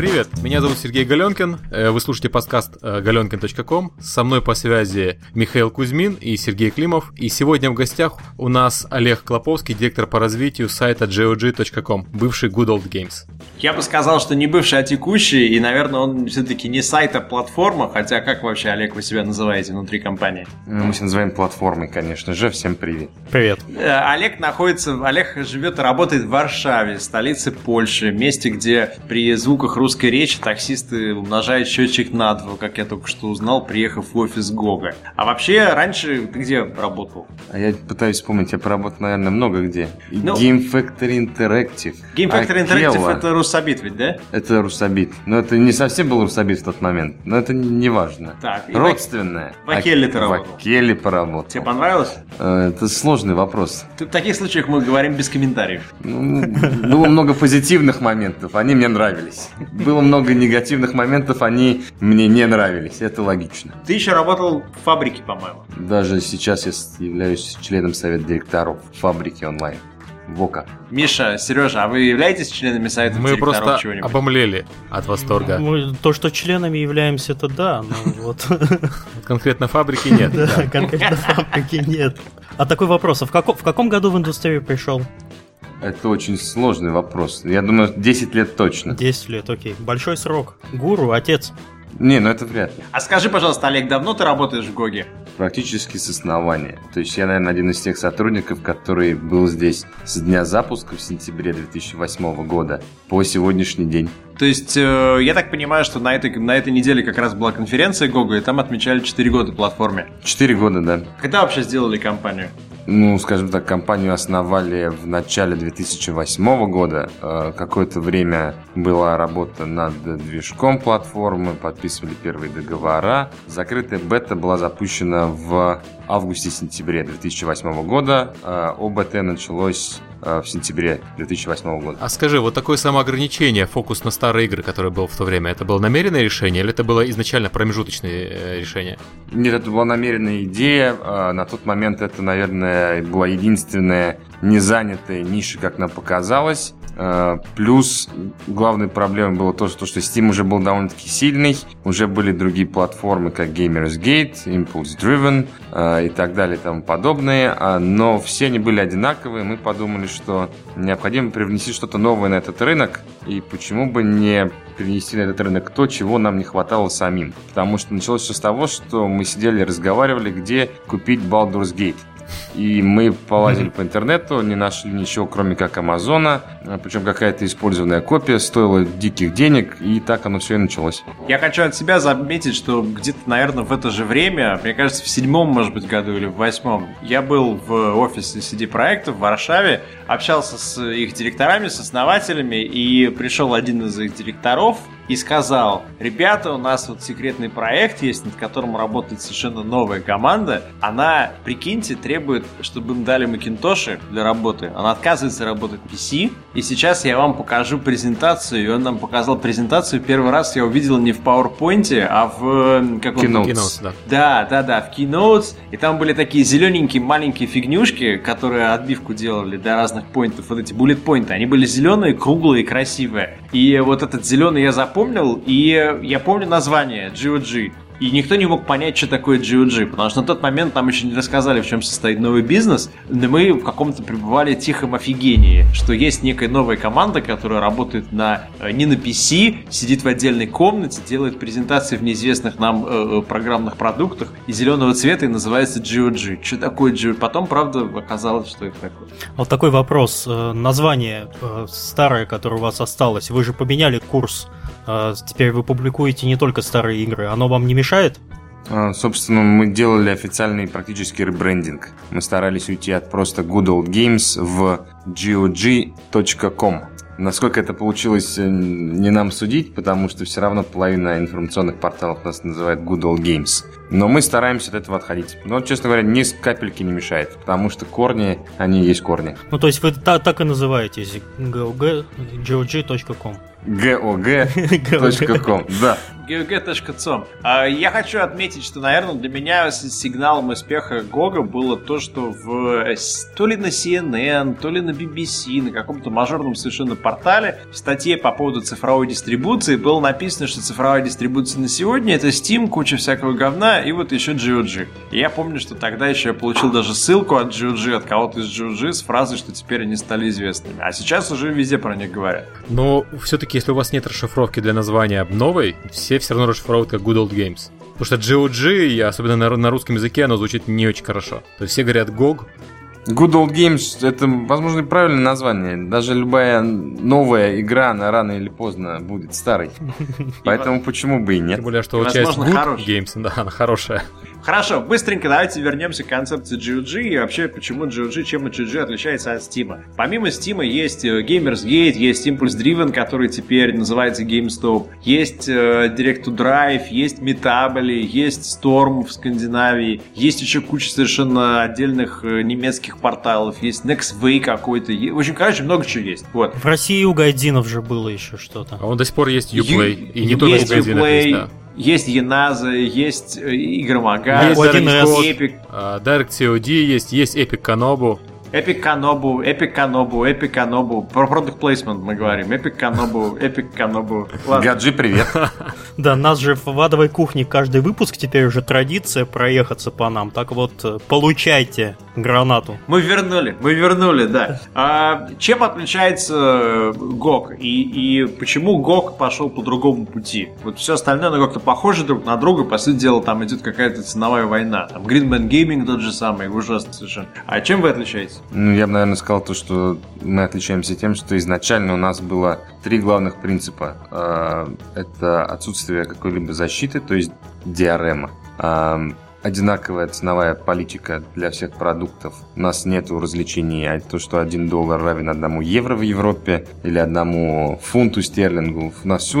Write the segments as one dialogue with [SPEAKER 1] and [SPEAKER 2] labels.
[SPEAKER 1] Привет, меня зовут Сергей Галенкин, э, вы слушаете подкаст э, galenkin.com, со мной по связи Михаил Кузьмин и Сергей Климов, и сегодня в гостях у нас Олег Клоповский, директор по развитию сайта geog.com, бывший Good Old Games.
[SPEAKER 2] Я бы сказал, что не бывший, а текущий, и, наверное, он все-таки не сайт, а платформа, хотя как вообще, Олег, вы себя называете внутри компании?
[SPEAKER 3] Ну, мы себя называем платформой, конечно же, всем привет.
[SPEAKER 1] Привет.
[SPEAKER 2] Э, Олег находится, Олег живет и работает в Варшаве, столице Польши, месте, где при звуках русской речи таксисты умножают счетчик на два, как я только что узнал, приехав в офис Гога. А вообще, раньше ты где работал?
[SPEAKER 3] А я пытаюсь вспомнить, я поработал, наверное, много где.
[SPEAKER 2] Ну-
[SPEAKER 3] Game Factory Interactive.
[SPEAKER 2] Game Factory. Interactive это Русабит ведь, да?
[SPEAKER 3] Это Русабит. Но это не совсем был Русабит в тот момент. Но это не, важно.
[SPEAKER 2] Так, и
[SPEAKER 3] Родственное.
[SPEAKER 2] в Акеле ты работал?
[SPEAKER 3] В Акеле поработал.
[SPEAKER 2] Тебе понравилось?
[SPEAKER 3] Э, Это сложный вопрос.
[SPEAKER 2] Ты- В таких случаях мы говорим без комментариев.
[SPEAKER 3] Ну, было много позитивных моментов, они мне нравились. Было много негативных моментов, они мне не нравились. Это логично.
[SPEAKER 2] Ты еще работал в фабрике, по-моему.
[SPEAKER 3] Даже сейчас я являюсь членом совета директоров фабрики онлайн. Вока.
[SPEAKER 2] Миша, Сережа, а вы являетесь членами совета
[SPEAKER 1] Мы просто обомлели от восторга.
[SPEAKER 4] Мы, то, что членами являемся, это да, но вот
[SPEAKER 1] Конкретно фабрики нет.
[SPEAKER 4] да, конкретно фабрики нет. А такой вопрос, а в, како- в каком году в индустрию пришел?
[SPEAKER 3] Это очень сложный вопрос. Я думаю, 10 лет точно.
[SPEAKER 4] 10 лет, окей. Большой срок. Гуру, отец.
[SPEAKER 3] Не, ну это вряд ли.
[SPEAKER 2] А скажи, пожалуйста, Олег, давно ты работаешь в ГОГе?
[SPEAKER 3] Практически с основания. То есть я, наверное, один из тех сотрудников, который был здесь с дня запуска в сентябре 2008 года по сегодняшний день.
[SPEAKER 2] То есть, э, я так понимаю, что на этой, на этой неделе как раз была конференция Гога, и там отмечали 4 года платформе.
[SPEAKER 3] Четыре года, да.
[SPEAKER 2] Когда вообще сделали компанию?
[SPEAKER 3] Ну, скажем так, компанию основали в начале 2008 года. Э, Какое-то время была работа над движком платформы, подписывали первые договора. Закрытая бета была запущена в августе-сентябре 2008 года. Э, ОБТ началось в сентябре 2008 года.
[SPEAKER 1] А скажи, вот такое самоограничение, фокус на старые игры, которое было в то время, это было намеренное решение или это было изначально промежуточное э, решение?
[SPEAKER 3] Нет, это была намеренная идея. А, На тот момент это, наверное, была единственная незанятая ниша, как нам показалось. А, Плюс главной проблемой было то, что, Steam уже был довольно-таки сильный. Уже были другие платформы, как Gamers Gate, Impulse Driven а, и так далее и тому подобное. А, Но все они были одинаковые. Мы подумали, что необходимо привнести что-то новое на этот рынок. И почему бы не перенести на этот рынок то, чего нам не хватало самим. Потому что началось все с того, что мы сидели и разговаривали, где купить Baldur's Gate. И мы полазили по интернету, не нашли ничего, кроме как Амазона. Причем какая-то использованная копия стоила диких денег, и так оно все и началось.
[SPEAKER 2] Я хочу от себя заметить, что где-то, наверное, в это же время, мне кажется, в седьмом, может быть, году или в восьмом, я был в офисе CD проекта в Варшаве, общался с их директорами, с основателями, и пришел один из их директоров и сказал, ребята, у нас вот секретный проект есть, над которым работает совершенно новая команда. Она, прикиньте, требует, чтобы им дали макинтоши для работы. Она отказывается работать PC. И сейчас я вам покажу презентацию. И он нам показал презентацию. Первый раз я увидел не в PowerPoint, а в э, каком-то...
[SPEAKER 3] Keynote.
[SPEAKER 1] Keynote, да.
[SPEAKER 2] Да, да, да, в Keynotes. И там были такие зелененькие маленькие фигнюшки, которые отбивку делали для разных поинтов. Вот эти bullet поинты. Они были зеленые, круглые, красивые. И вот этот зеленый я запомнил. И я помню название GOG. И никто не мог понять, что такое GOG, потому что на тот момент нам еще не рассказали, в чем состоит новый бизнес, но мы в каком-то пребывали тихом офигении, что есть некая новая команда, которая работает на, э, не на PC, сидит в отдельной комнате, делает презентации в неизвестных нам э, э, программных продуктах и зеленого цвета и называется GOG. Что такое GOG? Потом, правда, оказалось, что это такое.
[SPEAKER 4] Вот такой вопрос. Э, Название старое, которое у вас осталось, вы же поменяли курс. Э, Теперь вы публикуете не только старые игры. Оно вам не мешает?
[SPEAKER 3] А, Собственно, мы делали официальный практически ребрендинг. Мы старались уйти от просто Good Old Games в gog.com. Насколько это получилось, э, не нам судить, потому что все равно половина информационных порталов нас называет Good Old Games. Но мы стараемся от этого отходить. Но, честно говоря, ни с капельки не мешает, потому что корни, они есть корни.
[SPEAKER 4] Ну, то есть вы та- так и называетесь GOG, GOG.com.
[SPEAKER 3] gog.com. Да.
[SPEAKER 2] gog.com. А, Я хочу отметить, что, наверное, для меня сигналом успеха Гога было то, что в э, то ли на CNN, то ли на BBC, на каком-то мажорном совершенно портале в статье по поводу цифровой дистрибуции было написано, что цифровая дистрибуция на сегодня это Steam, куча всякого говна и вот еще GOG. И я помню, что тогда еще я получил даже ссылку от GOG, от кого-то из GOG с фразой, что теперь они стали известными. А сейчас уже везде про них говорят.
[SPEAKER 1] Но все-таки, если у вас нет расшифровки для названия новой, все все равно расшифровывают как Good Old Games. Потому что GOG, особенно на, на русском языке, оно звучит не очень хорошо. То есть все говорят GOG,
[SPEAKER 3] Good Old Games это, возможно, правильное название. Даже любая новая игра, она рано или поздно будет старой. Поэтому почему бы и нет?
[SPEAKER 1] тем более, что
[SPEAKER 2] И,
[SPEAKER 1] часть Good
[SPEAKER 2] хорошая.
[SPEAKER 1] Games, да, она хорошая.
[SPEAKER 2] Хорошо, быстренько давайте вернемся к концепции GOG и вообще почему GOG, чем GOG отличается от Steam. Помимо Steam есть э, Gamersgate, есть Impulse Driven, который теперь называется GameStop, есть э, Direct to Drive, есть Metably, есть Storm в Скандинавии, есть еще куча совершенно отдельных э, немецких порталов, есть Nextway какой-то, в общем, короче, много чего есть. Вот.
[SPEAKER 4] В России у Гайдинов же было еще что-то.
[SPEAKER 1] А он до сих пор есть
[SPEAKER 2] Ю-
[SPEAKER 1] Uplay. И не только
[SPEAKER 2] есть
[SPEAKER 1] в магазинах
[SPEAKER 2] Uplay,
[SPEAKER 1] есть, да.
[SPEAKER 2] Есть Яназа, есть э, Игромага,
[SPEAKER 1] Есть
[SPEAKER 4] у 1С.
[SPEAKER 2] Epic,
[SPEAKER 1] А, Direct COD есть, есть Epic Kanobu.
[SPEAKER 2] Epic Kanobu, Epic Kanobu, Epic Kanobu. Про product placement мы говорим. Epic Kanobu, Epic. Ладно.
[SPEAKER 3] Гаджи, привет.
[SPEAKER 4] Да, нас же в адовой кухне каждый выпуск теперь уже традиция проехаться по нам. Так вот, э, получайте гранату.
[SPEAKER 2] Мы вернули, мы вернули, да. А, чем отличается э, GOG и, и почему GOG пошел по другому пути? Вот все остальное, оно как-то похоже друг на друга, по сути дела, там идет какая-то ценовая война. Там Greenman Gaming тот же самый, ужасно совершенно. А чем вы отличаетесь?
[SPEAKER 3] Ну, я бы, наверное, сказал то, что мы отличаемся тем, что изначально у нас было три главных принципа. Э, Это отсутствие какой-либо защиты, то есть диарема. Э, Одинаковая ценовая политика для всех продуктов. У нас нет развлечений, а то, что 1 доллар равен одному евро в Европе или одному фунту стерлингу. У нас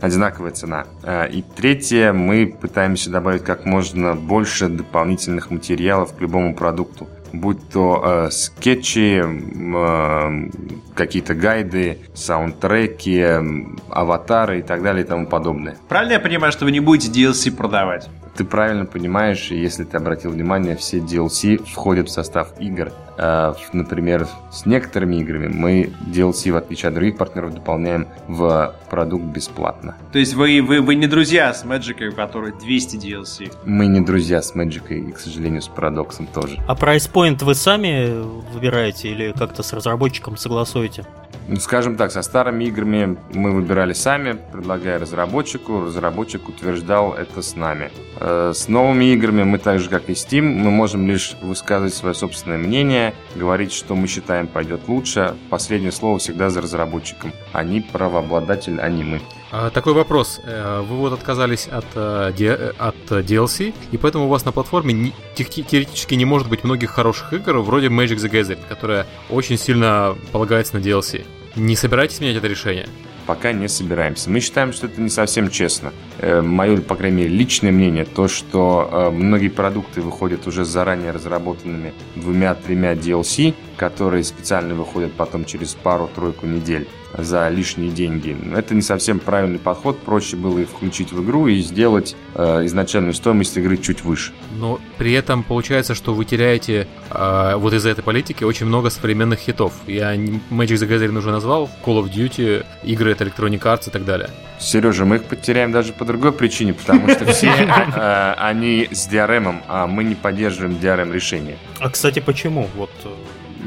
[SPEAKER 3] одинаковая цена. Э, И третье, мы пытаемся добавить как можно больше дополнительных материалов к любому продукту будь то э, скетчи, э, какие-то гайды, саундтреки, м, аватары и так далее и тому подобное.
[SPEAKER 2] Правильно я понимаю, что вы не будете DLC продавать?
[SPEAKER 3] Ты правильно понимаешь, если ты обратил внимание, все DLC входят в состав игр. Э, например, с некоторыми играми мы DLC, в отличие от других партнеров, дополняем в продукт бесплатно.
[SPEAKER 2] То есть вы, вы, вы не друзья с Magic, у которой 200 DLC.
[SPEAKER 3] Мы не друзья с Magic и, к сожалению, с Парадоксом тоже.
[SPEAKER 4] А прайспоинт вы сами выбираете или как-то с разработчиком согласуете?
[SPEAKER 3] Ну, Скажем так, со старыми играми мы выбирали сами, предлагая разработчику, разработчик утверждал это с нами. Э, С новыми играми мы так же, как и Steam, мы можем лишь высказывать свое собственное мнение, говорить, что мы считаем пойдет лучше. Последнее слово всегда за разработчиком. Они правообладатель, а не мы.
[SPEAKER 1] А, Такой вопрос. Э, Вы вот отказались от, э, от DLC, и поэтому у вас на платформе теоретически не может быть многих хороших игр, вроде Magic the Gathering, которая очень сильно полагается на DLC. Не собираетесь менять это решение?
[SPEAKER 3] Пока не собираемся. Мы считаем, что это не совсем честно. Э, Мое, по крайней мере, личное мнение, то, что э, многие продукты выходят уже заранее разработанными двумя-тремя DLC, которые специально выходят потом через пару-тройку недель за лишние деньги. Это не совсем правильный подход. Проще было их включить в игру и сделать э, изначальную стоимость игры чуть выше.
[SPEAKER 1] Но при этом получается, что вы теряете э, вот из-за этой политики очень много современных хитов. Я Magic the Gathering уже назвал, Call of Duty, игры от Electronic Arts и так далее.
[SPEAKER 3] Сережа, мы их потеряем даже по другой причине, потому что все э, они с DRM, а мы не поддерживаем DRM решения.
[SPEAKER 4] А кстати, почему? Вот э,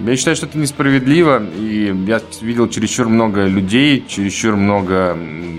[SPEAKER 3] Я считаю, что это несправедливо, и я видел чересчур много людей, чересчур много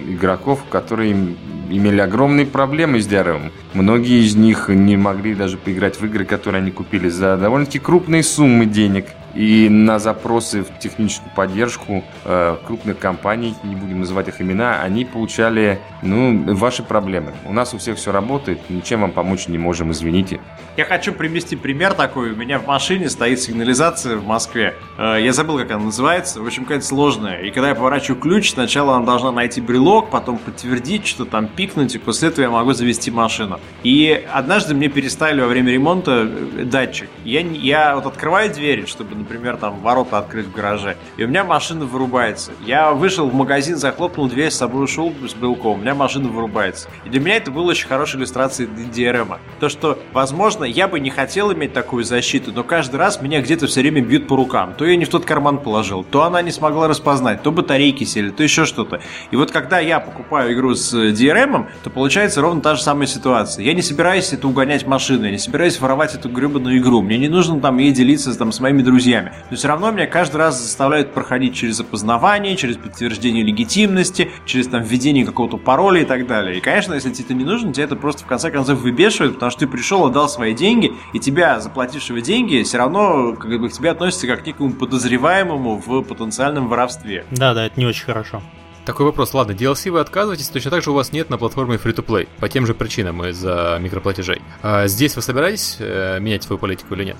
[SPEAKER 3] игроков, которые имели огромные проблемы с DRM. Многие из них не могли даже поиграть в игры, которые они купили за довольно-таки крупные суммы денег. И на запросы в техническую поддержку э, крупных компаний, не будем называть их имена, они получали, ну, ваши проблемы. У нас у всех все работает, ничем вам помочь не можем, извините.
[SPEAKER 2] Я хочу привести пример такой. У меня в машине стоит сигнализация в Москве. Э, Я забыл, как она называется. В общем, какая-то сложная. И когда я поворачиваю ключ, сначала она должна найти брелок, потом подтвердить, что там пикнуть, и после этого я могу завести машину. И однажды мне переставили во время ремонта э, датчик. Я, я вот открываю дверь, чтобы например, там ворота открыть в гараже, и у меня машина вырубается. Я вышел в магазин, захлопнул дверь, с собой ушел с белком, у меня машина вырубается. И для меня это было очень хорошей иллюстрацией DRM. То, что, возможно, я бы не хотел иметь такую защиту, но каждый раз меня где-то все время бьют по рукам. То я не в тот карман положил, то она не смогла распознать, то батарейки сели, то еще что-то. И вот когда я покупаю игру с DRM, то получается ровно та же самая ситуация. Я не собираюсь это угонять машину, я не собираюсь воровать эту гребаную игру. Мне не нужно там ей делиться там, с моими друзьями. Но все равно меня каждый раз заставляют проходить через опознавание, через подтверждение легитимности, через там введение какого-то пароля и так далее. И, конечно, если тебе это не нужно, тебе это просто в конце концов выбешивает, потому что ты пришел, отдал свои деньги, и тебя, заплатившего деньги, все равно как бы к тебе относятся как к некому подозреваемому в потенциальном воровстве.
[SPEAKER 4] Да, да, это не очень хорошо.
[SPEAKER 1] Такой вопрос. Ладно, DLC вы отказываетесь, точно так же у вас нет на платформе Free-to-Play. По тем же причинам из-за микроплатежей. А здесь вы собираетесь э, менять свою политику или нет?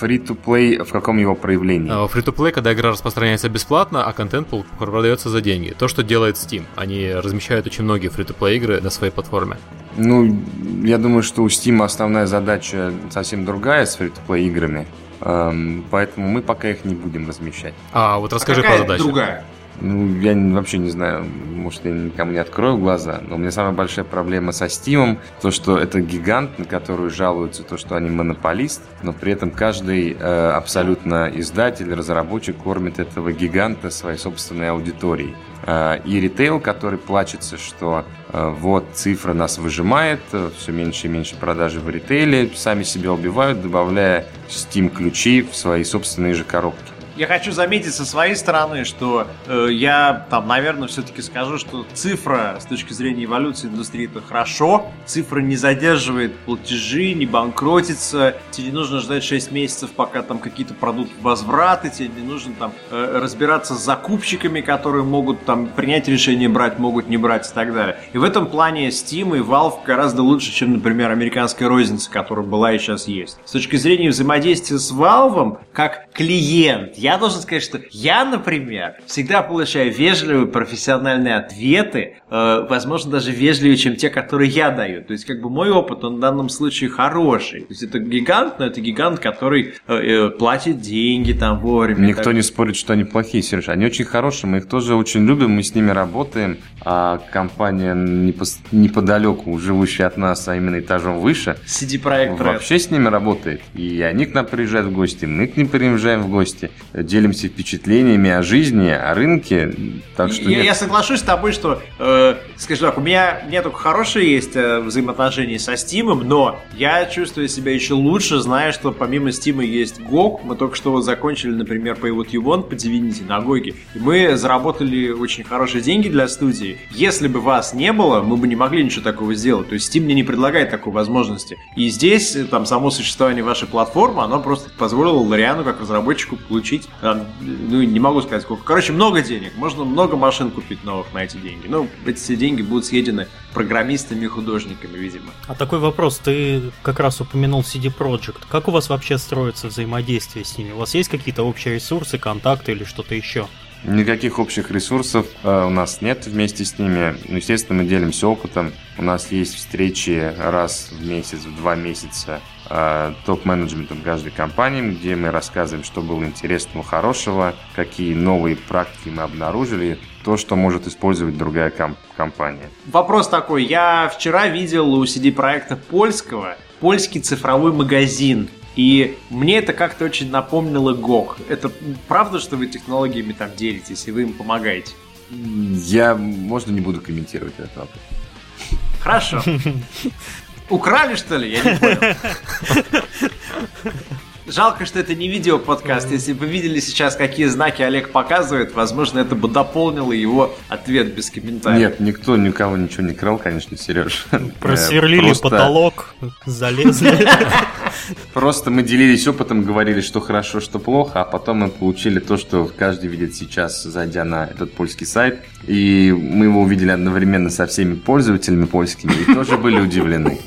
[SPEAKER 3] Free-to-play в каком его проявлении?
[SPEAKER 1] А, Free-to-play, когда игра распространяется бесплатно, а контент продается за деньги. То, что делает Steam. Они размещают очень многие Free-to-play игры на своей платформе.
[SPEAKER 3] Ну, я думаю, что у Steam основная задача совсем другая с Free-to-play играми. Эм, поэтому мы пока их не будем размещать.
[SPEAKER 1] А, вот расскажи
[SPEAKER 2] а
[SPEAKER 1] про задачу.
[SPEAKER 2] другая?
[SPEAKER 3] Ну, я вообще не знаю, может, я никому не открою глаза, но у меня самая большая проблема со Steam, то, что это гигант, на который жалуются, то, что они монополист, но при этом каждый э, абсолютно издатель, разработчик кормит этого гиганта своей собственной аудиторией. Э, и ритейл, который плачется, что э, вот цифра нас выжимает, э, все меньше и меньше продажи в ритейле, сами себя убивают, добавляя Steam ключи в свои собственные же коробки.
[SPEAKER 2] Я хочу заметить со своей стороны, что э, я там, наверное, все-таки скажу, что цифра с точки зрения эволюции индустрии это хорошо. Цифра не задерживает платежи, не банкротится. Тебе не нужно ждать 6 месяцев, пока там какие-то продукты возвраты. Тебе не нужно там э, разбираться с закупщиками, которые могут там принять решение брать, могут не брать и так далее. И в этом плане Steam и Valve гораздо лучше, чем, например, американская розница, которая была и сейчас есть. С точки зрения взаимодействия с Valve, как клиент, я должен сказать, что я, например, всегда получаю вежливые профессиональные ответы, э, возможно, даже вежливее, чем те, которые я даю. То есть, как бы мой опыт, он в данном случае хороший. То есть, это гигант, но это гигант, который э, э, платит деньги там вовремя.
[SPEAKER 3] Никто
[SPEAKER 2] так...
[SPEAKER 3] не спорит, что они плохие, Сереж. Они очень хорошие, мы их тоже очень любим, мы с ними работаем. А компания неподалеку, живущая от нас, а именно этажом выше,
[SPEAKER 2] CD Projekt
[SPEAKER 3] вообще с ними работает. И они к нам приезжают в гости, мы к ним приезжаем в гости делимся впечатлениями о жизни, о рынке. Так что
[SPEAKER 2] я, я соглашусь с тобой, что, э, скажем так, у меня не только хорошие есть э, взаимоотношения со Steam, но я чувствую себя еще лучше, зная, что помимо Steam есть GOG. Мы только что вот закончили, например, по You Want по Divinity на GOG. И мы заработали очень хорошие деньги для студии. Если бы вас не было, мы бы не могли ничего такого сделать. То есть Steam мне не предлагает такой возможности. И здесь, э, там, само существование вашей платформы, оно просто позволило Лориану, как разработчику, получить там, ну, не могу сказать сколько. Короче, много денег. Можно много машин купить новых на эти деньги. Ну, эти все деньги будут съедены программистами и художниками, видимо.
[SPEAKER 4] А такой вопрос. Ты как раз упомянул CD Projekt. Как у вас вообще строится взаимодействие с ними? У вас есть какие-то общие ресурсы, контакты или что-то еще?
[SPEAKER 3] Никаких общих ресурсов э, у нас нет вместе с ними. Ну, естественно, мы делимся опытом. У нас есть встречи раз в месяц, в два месяца топ-менеджментом каждой компании, где мы рассказываем, что было интересного, хорошего, какие новые практики мы обнаружили, то, что может использовать другая комп- компания.
[SPEAKER 2] Вопрос такой. Я вчера видел у CD-проекта польского польский цифровой магазин и мне это как-то очень напомнило ГОК. Это правда, что вы технологиями там делитесь и вы им помогаете?
[SPEAKER 3] Я, можно, не буду комментировать этот вопрос.
[SPEAKER 2] Хорошо. Украли, что ли? Я не понял. Жалко, что это не видео подкаст. Если бы видели сейчас, какие знаки Олег показывает, возможно, это бы дополнило его ответ без комментариев.
[SPEAKER 3] Нет, никто никого ничего не крал, конечно, Сереж.
[SPEAKER 4] Просверлили Просто... потолок, залезли.
[SPEAKER 3] Просто мы делились опытом, говорили, что хорошо, что плохо, а потом мы получили то, что каждый видит сейчас, зайдя на этот польский сайт. И мы его увидели одновременно со всеми пользователями польскими и тоже были удивлены.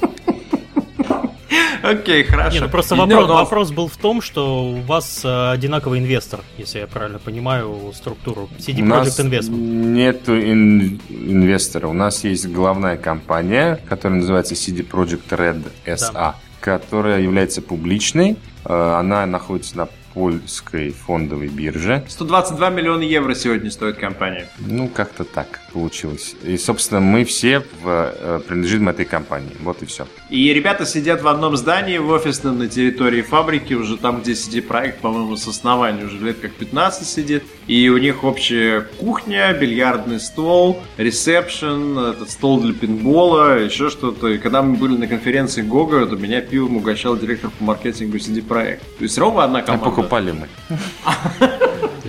[SPEAKER 2] Окей, хорошо. Не,
[SPEAKER 4] ну просто вопрос, но... вопрос был в том, что у вас э, одинаковый инвестор, если я правильно понимаю структуру. CD Projekt Investment.
[SPEAKER 3] Нет ин- инвестора. У нас есть главная компания, которая называется CD Projekt Red SA, да. которая является публичной. Э, она находится на польской фондовой бирже.
[SPEAKER 2] 122 миллиона евро сегодня стоит компания.
[SPEAKER 3] Ну, как-то так получилось. И, собственно, мы все в, э, принадлежим этой компании. Вот и все.
[SPEAKER 2] И ребята сидят в одном здании, в офисном, на территории фабрики, уже там, где сидит проект, по-моему, с основания уже лет как 15 сидит. И у них общая кухня, бильярдный стол, ресепшн, этот стол для пинбола, еще что-то. И когда мы были на конференции Гога, то меня пивом угощал директор по маркетингу CD Проект. То есть ровно одна
[SPEAKER 3] А покупали мы.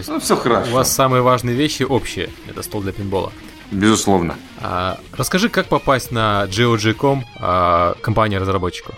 [SPEAKER 3] Ну, все
[SPEAKER 1] У
[SPEAKER 3] хорошо.
[SPEAKER 1] вас самые важные вещи общие. Это стол для пинбола.
[SPEAKER 3] Безусловно.
[SPEAKER 1] А, расскажи, как попасть на GOG.com, а, компания разработчиков.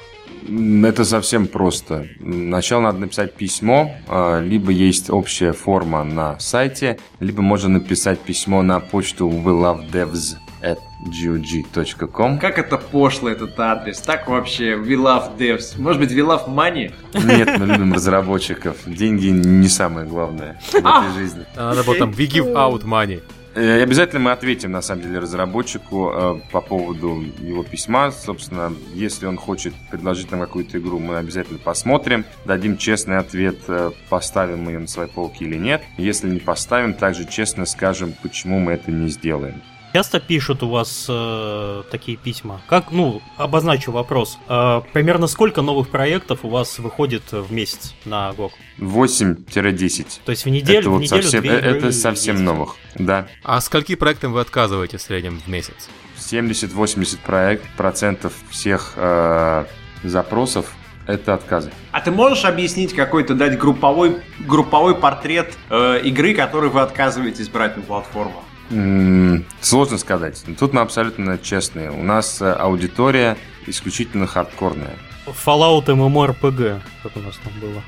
[SPEAKER 3] М, Это совсем просто. Сначала надо написать письмо, а, либо есть общая форма на сайте, либо можно написать письмо на почту welovedevs at gog.com.
[SPEAKER 2] Как это пошло, этот адрес? Так вообще, we love devs. Может быть, we love money?
[SPEAKER 3] Нет, мы любим разработчиков. Деньги не самое главное в этой жизни.
[SPEAKER 1] А Надо было там we give out money.
[SPEAKER 3] Э, И обязательно мы ответим, на самом деле, разработчику э, по поводу его письма. Собственно, если он хочет предложить нам какую-то игру, мы обязательно посмотрим, дадим честный ответ, э, поставим мы ее на свои полки или нет. Если не поставим, также честно скажем, почему мы это не сделаем.
[SPEAKER 4] Часто пишут у вас э, такие письма? Как, ну, обозначу вопрос. Э, примерно сколько новых проектов у вас выходит в месяц на GOG?
[SPEAKER 3] 8-10.
[SPEAKER 4] То есть в неделю,
[SPEAKER 3] это
[SPEAKER 4] в
[SPEAKER 3] вот
[SPEAKER 4] неделю
[SPEAKER 3] совсем,
[SPEAKER 4] две
[SPEAKER 3] э, это совсем
[SPEAKER 4] есть.
[SPEAKER 3] новых. Да.
[SPEAKER 1] А скольки проектам вы отказываете в среднем в месяц?
[SPEAKER 3] 70-80 проект, процентов всех э, запросов это отказы.
[SPEAKER 2] А ты можешь объяснить какой-то, дать групповой, групповой портрет э, игры, которую вы отказываетесь брать на платформу?
[SPEAKER 3] Сложно сказать. Тут мы абсолютно честные. У нас э, аудитория исключительно хардкорная.
[SPEAKER 4] Fallout MMORPG, как у нас там было.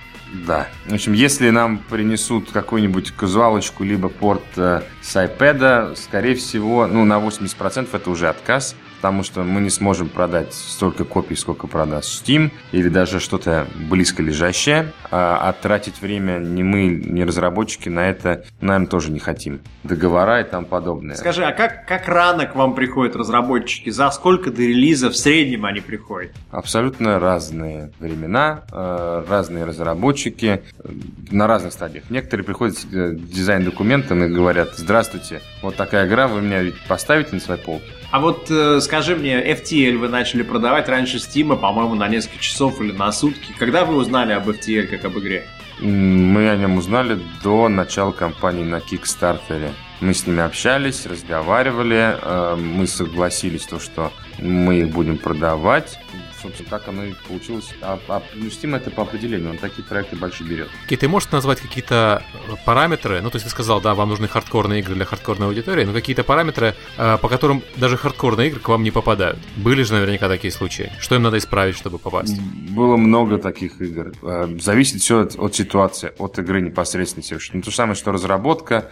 [SPEAKER 3] Да. В общем, если нам принесут какую-нибудь казуалочку либо порт э, с iPad, скорее всего, ну, на 80% это уже отказ, потому что мы не сможем продать столько копий, сколько продаст Steam, или даже что-то близко лежащее, а, а тратить время ни мы, ни разработчики на это, наверное, тоже не хотим. Договора и тому подобное.
[SPEAKER 2] Скажи, а как, как рано к вам приходят разработчики? За сколько до релиза в среднем они приходят?
[SPEAKER 3] Абсолютно разные времена, э, разные разработчики э, на разных стадиях. Некоторые приходят с э, дизайн-документом и говорят, здравствуйте, вот такая игра, вы меня ведь поставите на свои полки?
[SPEAKER 2] А вот э, скажи мне, FTL вы начали продавать раньше Steam, по-моему, на несколько часов или на сутки. Когда вы узнали об FTL как об игре?
[SPEAKER 3] Мы о нем узнали до начала кампании на Кикстартере. Мы с ними общались, разговаривали, э, мы согласились, то, что мы их будем продавать. Собственно, так оно и получилось. А, а ну, Steam это по определению, он такие проекты большие берет.
[SPEAKER 1] Окей, ты можешь назвать какие-то э, параметры? Ну, то есть ты сказал, да, вам нужны хардкорные игры для хардкорной аудитории, но какие-то параметры, э, по которым даже хардкорные игры к вам не попадают. Были же наверняка такие случаи. Что им надо исправить, чтобы попасть?
[SPEAKER 3] Было много таких игр. Э, Зависит все от, от ситуации, от игры непосредственно. Ну, то же самое, что разработка.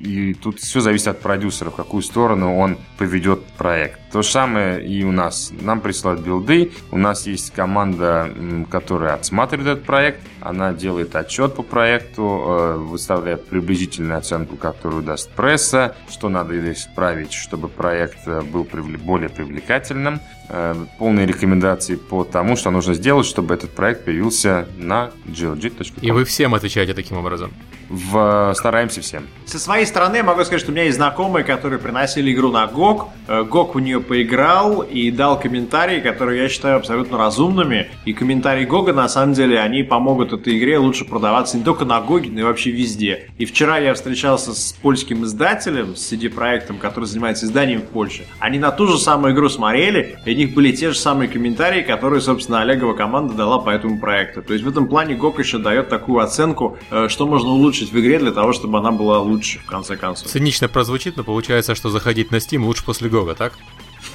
[SPEAKER 3] И тут все зависит от продюсера, в какую сторону он поведет проект. То же самое и у нас. Нам присылают билды. У нас есть команда, которая отсматривает этот проект. Она делает отчет по проекту, э, выставляет приблизительную оценку, которую даст пресса, что надо исправить, чтобы проект э, был более привлекательным. Э, Полные рекомендации по тому, что нужно сделать, чтобы этот проект появился на glg.com.
[SPEAKER 1] И вы всем отвечаете таким образом.
[SPEAKER 3] В- Стараемся всем.
[SPEAKER 2] Со своей стороны я могу сказать, что у меня есть знакомые, которые приносили игру на GOG. Э, GOG в нее поиграл и дал комментарии, которые я считаю абсолютно разумными. И комментарии GOG, на самом деле, они помогут этой игре лучше продаваться не только на GOG, но и вообще везде. И вчера я встречался с польским издателем, с CD-проектом, который занимается изданием в Польше. Они на ту же самую игру смотрели, и у них были те же самые комментарии, которые, собственно, Олегова команда дала по этому проекту. То есть в этом плане GOG еще дает такую оценку, э, что можно улучшить в игре для того, чтобы она была лучше, в конце концов.
[SPEAKER 1] Цинично прозвучит, но получается, что заходить на Steam лучше после Гога, так?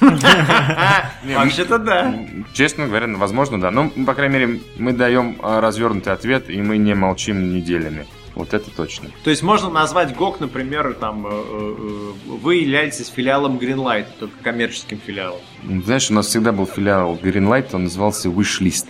[SPEAKER 2] Вообще-то да.
[SPEAKER 3] Честно говоря, возможно, да. Но, по крайней мере, мы даем а, развернутый ответ, и мы не молчим неделями. Вот это точно.
[SPEAKER 2] То есть можно назвать GOG, например, там, э, э, вы являетесь филиалом Greenlight, только коммерческим филиалом.
[SPEAKER 3] Знаешь, у нас всегда был филиал Greenlight, он назывался Wishlist.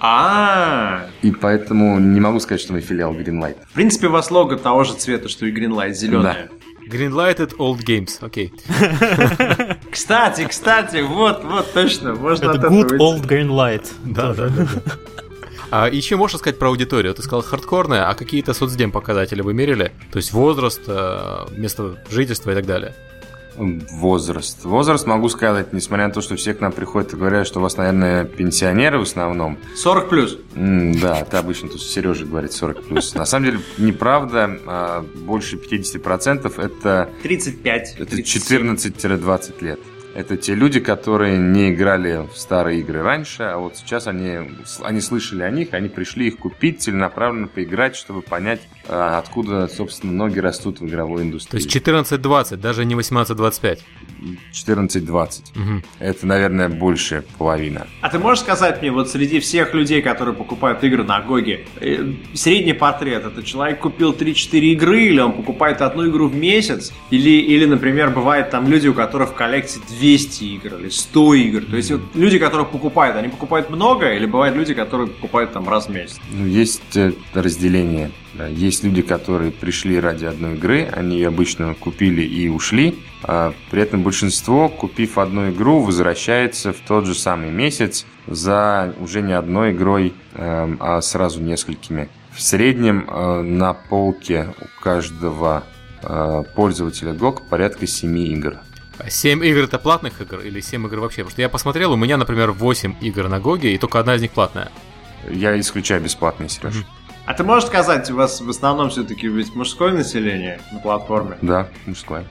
[SPEAKER 2] А,
[SPEAKER 3] И поэтому не могу сказать, что мы филиал Greenlight.
[SPEAKER 2] в принципе, у вас лого того же цвета, что и Greenlight, зеленое.
[SPEAKER 1] Greenlighted Old Games, окей.
[SPEAKER 2] Кстати, кстати, вот, вот, точно, можно
[SPEAKER 4] Это Good. Old Green Light.
[SPEAKER 1] Да, да, да. А еще можно сказать про аудиторию? Ты сказал хардкорная, а какие-то соцдем показатели вы мерили? То есть возраст, э, место жительства и так далее?
[SPEAKER 3] Возраст. Возраст, могу сказать, несмотря на то, что все к нам приходят и говорят, что у вас, наверное, пенсионеры в основном.
[SPEAKER 2] 40 плюс.
[SPEAKER 3] М, Да, это обычно тут Сережа говорит 40 плюс. На самом деле, неправда. а, Больше 50% это,
[SPEAKER 2] 35.
[SPEAKER 3] это
[SPEAKER 2] 37.
[SPEAKER 3] 14-20 лет. Это те люди, которые не играли в старые игры раньше, а вот сейчас они, они слышали о них, они пришли их купить, целенаправленно поиграть, чтобы понять, откуда, собственно, ноги растут в игровой
[SPEAKER 1] То
[SPEAKER 3] индустрии.
[SPEAKER 1] есть 14-20, даже не 18-25.
[SPEAKER 3] 14-20.
[SPEAKER 1] Мгм.
[SPEAKER 3] Это, наверное, больше половина.
[SPEAKER 2] А ты можешь сказать мне, вот среди всех людей, которые покупают игры на Гоге, э, средний портрет, это человек купил 3-4 игры, или он покупает одну игру в месяц, или, или, например, бывает там люди, у которых в коллекции 200 игр или 100 игр. То есть вот люди, которые покупают, они покупают много, или бывают люди, которые покупают там раз в месяц?
[SPEAKER 3] Ну, есть э, разделение. Да. Есть люди, которые пришли ради одной игры, они ее обычно купили и ушли. А при этом большинство, купив одну игру, возвращается в тот же самый месяц за уже не одной игрой, эм, а сразу несколькими. В среднем э, на полке у каждого э, пользователя GOG порядка 7 игр.
[SPEAKER 1] 7 игр это платных игр или 7 игр вообще? Потому что я посмотрел, у меня, например, 8 игр на Гоге, и только одна из них платная.
[SPEAKER 3] Я исключаю бесплатные, Сереж.
[SPEAKER 1] Мгм.
[SPEAKER 2] А ты можешь сказать, у вас в основном все-таки ведь мужское население на платформе?
[SPEAKER 3] Да, мужское.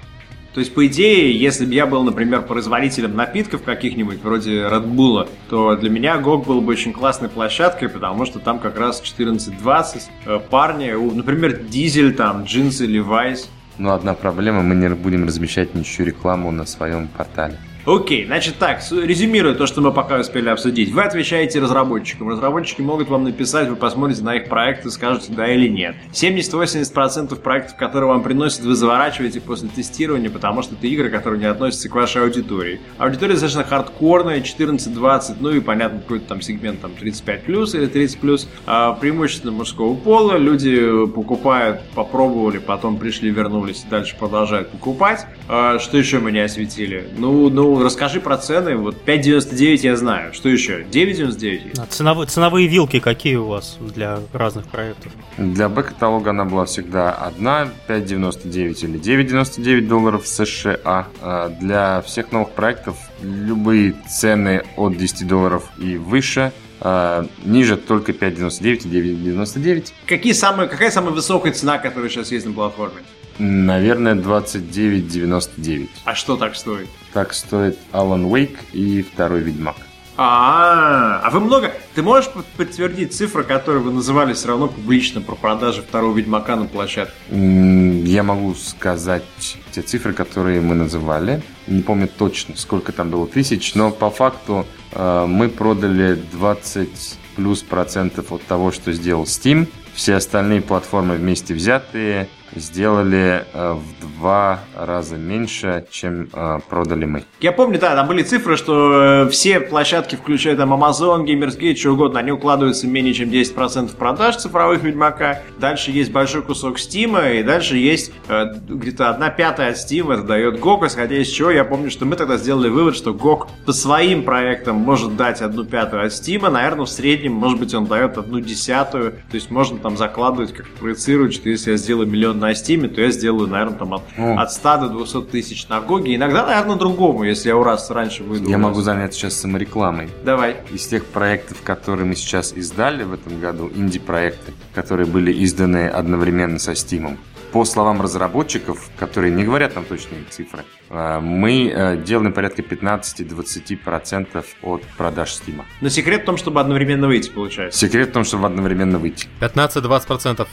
[SPEAKER 2] То есть, по идее, если бы я был, например, производителем напитков каких-нибудь, вроде Red Bull, то для меня GOG был бы очень классной площадкой, потому что там как раз 14-20 э, парни, например, Дизель, там, джинсы, Levi's.
[SPEAKER 3] Но одна проблема, мы не будем размещать ничью рекламу на своем портале.
[SPEAKER 2] Окей, значит так, резюмируя то, что мы пока успели обсудить. Вы отвечаете разработчикам. Разработчики могут вам написать, вы посмотрите на их проект и скажете да или нет. 70-80% проектов, которые вам приносят, вы заворачиваете после тестирования, потому что это игры, которые не относятся к вашей аудитории. Аудитория достаточно хардкорная, 14-20, ну и понятно, какой-то там сегмент там 35 плюс или 30 плюс. А, преимущественно мужского пола. Люди покупают, попробовали, потом пришли, вернулись и дальше продолжают покупать. А, что еще мы не осветили? Ну, ну, расскажи про цены. Вот 5.99 я знаю. Что еще? 9.99?
[SPEAKER 4] А ценовые, ценовые вилки какие у вас для разных проектов?
[SPEAKER 3] Для Б-каталога она была всегда одна, 5,99 или 9,99 долларов США. А Для всех новых проектов любые цены от 10 долларов и выше. а, Ниже только 5,99 и 9,99.
[SPEAKER 2] Какие самые, какая самая высокая цена, которая сейчас есть на платформе?
[SPEAKER 3] Наверное, 29,99.
[SPEAKER 2] А что так стоит?
[SPEAKER 3] Так стоит Alan Wake и второй Ведьмак.
[SPEAKER 2] А, а вы много... Ты можешь под- подтвердить цифры, которые вы называли все равно публично про продажи второго Ведьмака на площадке?
[SPEAKER 3] Я могу сказать те цифры, которые мы называли. Не помню точно, сколько там было тысяч, но по факту э, мы продали 20 плюс процентов от того, что сделал Steam. Все остальные платформы вместе взятые сделали э, в два раза меньше, чем э, продали мы.
[SPEAKER 2] Я помню, да, там были цифры, что э, все площадки, включая там Amazon, Gamersgate, что угодно, они укладываются менее чем 10% продаж цифровых Ведьмака. Дальше есть большой кусок Steam, и дальше есть где-то одна пятая от Steam, это дает GOG, исходя из чего я помню, что мы тогда сделали вывод, что GOG по своим проектам может дать одну пятую от Steam, наверное, в среднем, может быть, он дает одну десятую, то есть можно там закладывать, как проецировать, что если я сделаю миллион на Steam, то я сделаю, наверное, там от,
[SPEAKER 3] Ну.
[SPEAKER 2] от 100 до 200 тысяч на Гоге. Иногда, наверное, другому, если я у раз раньше выйду.
[SPEAKER 3] Я могу заняться сейчас саморекламой.
[SPEAKER 2] Давай.
[SPEAKER 3] Из тех проектов, которые мы сейчас издали в этом году, инди-проекты, которые были изданы одновременно со Steam, по словам разработчиков, которые не говорят нам точные цифры, э, мы э, делаем порядка 15-20% от продаж Steam.
[SPEAKER 2] Но секрет в том, чтобы одновременно выйти, получается.
[SPEAKER 3] Секрет в том, чтобы одновременно выйти.
[SPEAKER 1] 15-20%.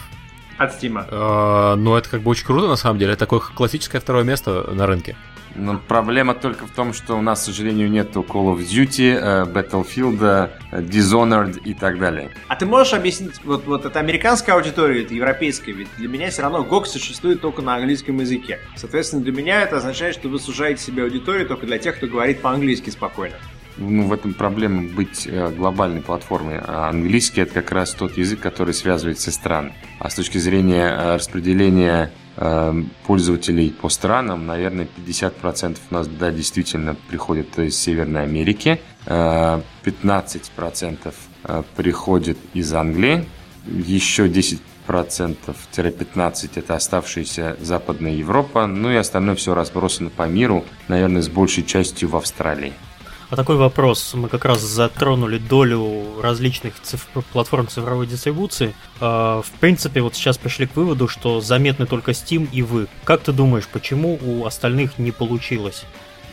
[SPEAKER 2] От Стима.
[SPEAKER 1] Э, ну, это как бы очень круто, на самом деле. Это такое классическое второе место на рынке.
[SPEAKER 3] Но проблема только в том, что у нас, к сожалению, нету Call of Duty, э, Battlefield, э, Dishonored и так далее.
[SPEAKER 2] А ты можешь объяснить, вот, вот это американская аудитория, это европейская, ведь для меня все равно GOG существует только на английском языке. Соответственно, для меня это означает, что вы сужаете себе аудиторию только для тех, кто говорит по-английски спокойно.
[SPEAKER 3] Ну, в этом проблема быть э, глобальной платформой. А английский это как раз тот язык, который связывает все страны. А с точки зрения э, распределения пользователей по странам, наверное, 50% у нас, да, действительно приходят из Северной Америки, 15% приходит из Англии, еще 10 15 это оставшаяся Западная Европа, ну и остальное все разбросано по миру, наверное, с большей частью в Австралии.
[SPEAKER 4] А такой вопрос. Мы как раз затронули долю различных циф... платформ цифровой дистрибуции. А, в принципе, вот сейчас пришли к выводу, что заметны только Steam и вы. Как ты думаешь, почему у остальных не получилось?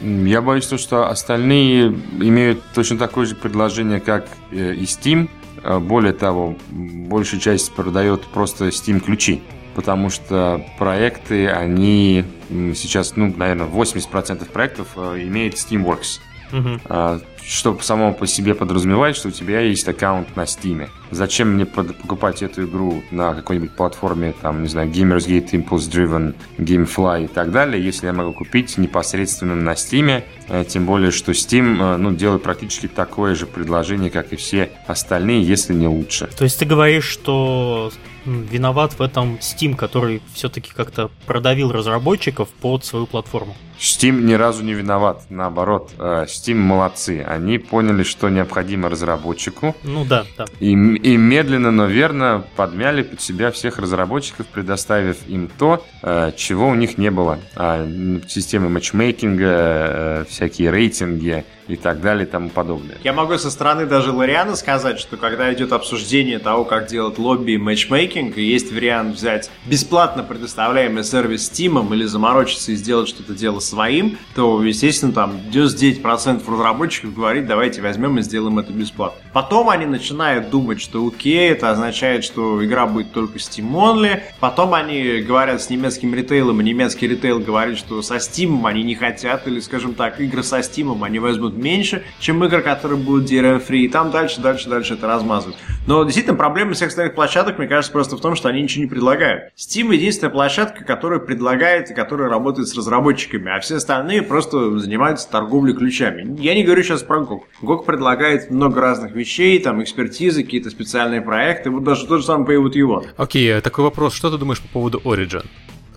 [SPEAKER 3] Я боюсь, что остальные имеют точно такое же предложение, как э, и Steam, а, более того, большая часть продает просто Steam ключи, потому что проекты, они сейчас, ну, наверное, 80% проектов э, имеет Steamworks. Uh-huh. Что само по себе подразумевает, что у тебя есть аккаунт на Steam. Зачем мне покупать эту игру на какой-нибудь платформе, там, не знаю, Gamersgate, Impulse Driven, Gamefly и так далее, если я могу купить непосредственно на Steam, э, тем более, что Steam, э, ну, делает практически такое же предложение, как и все остальные, если не лучше.
[SPEAKER 4] То есть ты говоришь, что виноват в этом Steam, который все-таки как-то продавил разработчиков под свою платформу.
[SPEAKER 3] Steam ни разу не виноват, наоборот, э, Steam молодцы. Они поняли, что необходимо разработчику.
[SPEAKER 4] Ну да, да.
[SPEAKER 3] И, и медленно, но верно подмяли под себя всех разработчиков, предоставив им то, э, чего у них не было. А, системы матчмейкинга, э, всякие рейтинги, и так далее и тому подобное.
[SPEAKER 2] Я могу со стороны даже Лориана сказать, что когда идет обсуждение того, как делать лобби и матчмейкинг, есть вариант взять бесплатно предоставляемый сервис Steam или заморочиться и сделать что-то дело своим, то, естественно, там 99% разработчиков говорит, давайте возьмем и сделаем это бесплатно. Потом они начинают думать, что окей, это означает, что игра будет только Steam Only. Потом они говорят с немецким ритейлом, и немецкий ритейл говорит, что со Steam они не хотят, или, скажем так, игры со Steam они возьмут меньше, чем игры, которые будут DRM-free, и там дальше, дальше, дальше это размазывают. Но действительно проблема всех остальных площадок, мне кажется, просто в том, что они ничего не предлагают. Steam единственная площадка, которая предлагает и которая работает с разработчиками, а все остальные просто занимаются торговлей ключами. Я не говорю сейчас про GOG. GOG предлагает много разных вещей, там экспертизы, какие-то специальные проекты, вот даже тот же самый Paywood его.
[SPEAKER 1] Окей, okay, такой вопрос, что ты думаешь по поводу Origin?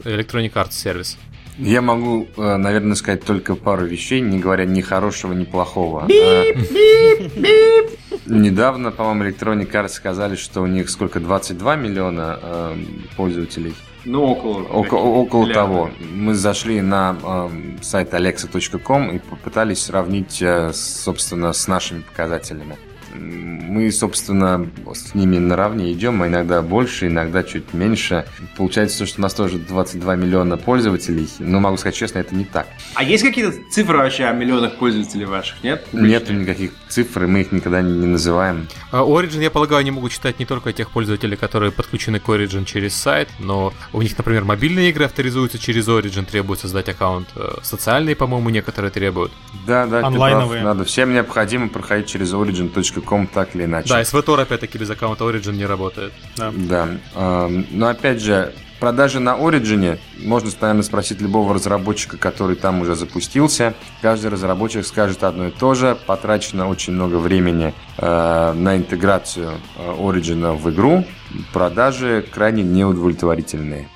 [SPEAKER 1] Electronic Arts Service.
[SPEAKER 3] Я могу, э, наверное, сказать только пару вещей, не говоря ни хорошего, ни плохого. Бип, бип, бип. Недавно, по-моему, Electronic Arts сказали, что у них сколько, 22 миллиона э, пользователей.
[SPEAKER 2] Ну, около.
[SPEAKER 3] Около, около того. Мы зашли на э, сайт alexa.com и попытались сравнить, э, собственно, с нашими показателями мы, собственно, с ними наравне идем, мы иногда больше, иногда чуть меньше. Получается, что у нас тоже 22 миллиона пользователей, но могу сказать честно, это не так.
[SPEAKER 2] А есть какие-то цифры вообще о миллионах пользователей ваших, нет?
[SPEAKER 3] Нет никаких цифр, мы их никогда не называем.
[SPEAKER 1] А Origin, я полагаю, они могут читать не только тех пользователей, которые подключены к Origin через сайт, но у них, например, мобильные игры авторизуются через Origin, требуют создать аккаунт. Э, социальные, по-моему, некоторые требуют.
[SPEAKER 3] Да, да, Онлайновые. Надо. Всем необходимо проходить через origin.com так или иначе.
[SPEAKER 1] Да, SVTOR опять-таки без аккаунта Origin не работает.
[SPEAKER 3] Да. да. Но опять же, продажи на Origin, можно, наверное, спросить любого разработчика, который там уже запустился. Каждый разработчик скажет одно и то же. Потрачено очень много времени э, на интеграцию э, Origin в игру. Продажи крайне неудовлетворительные.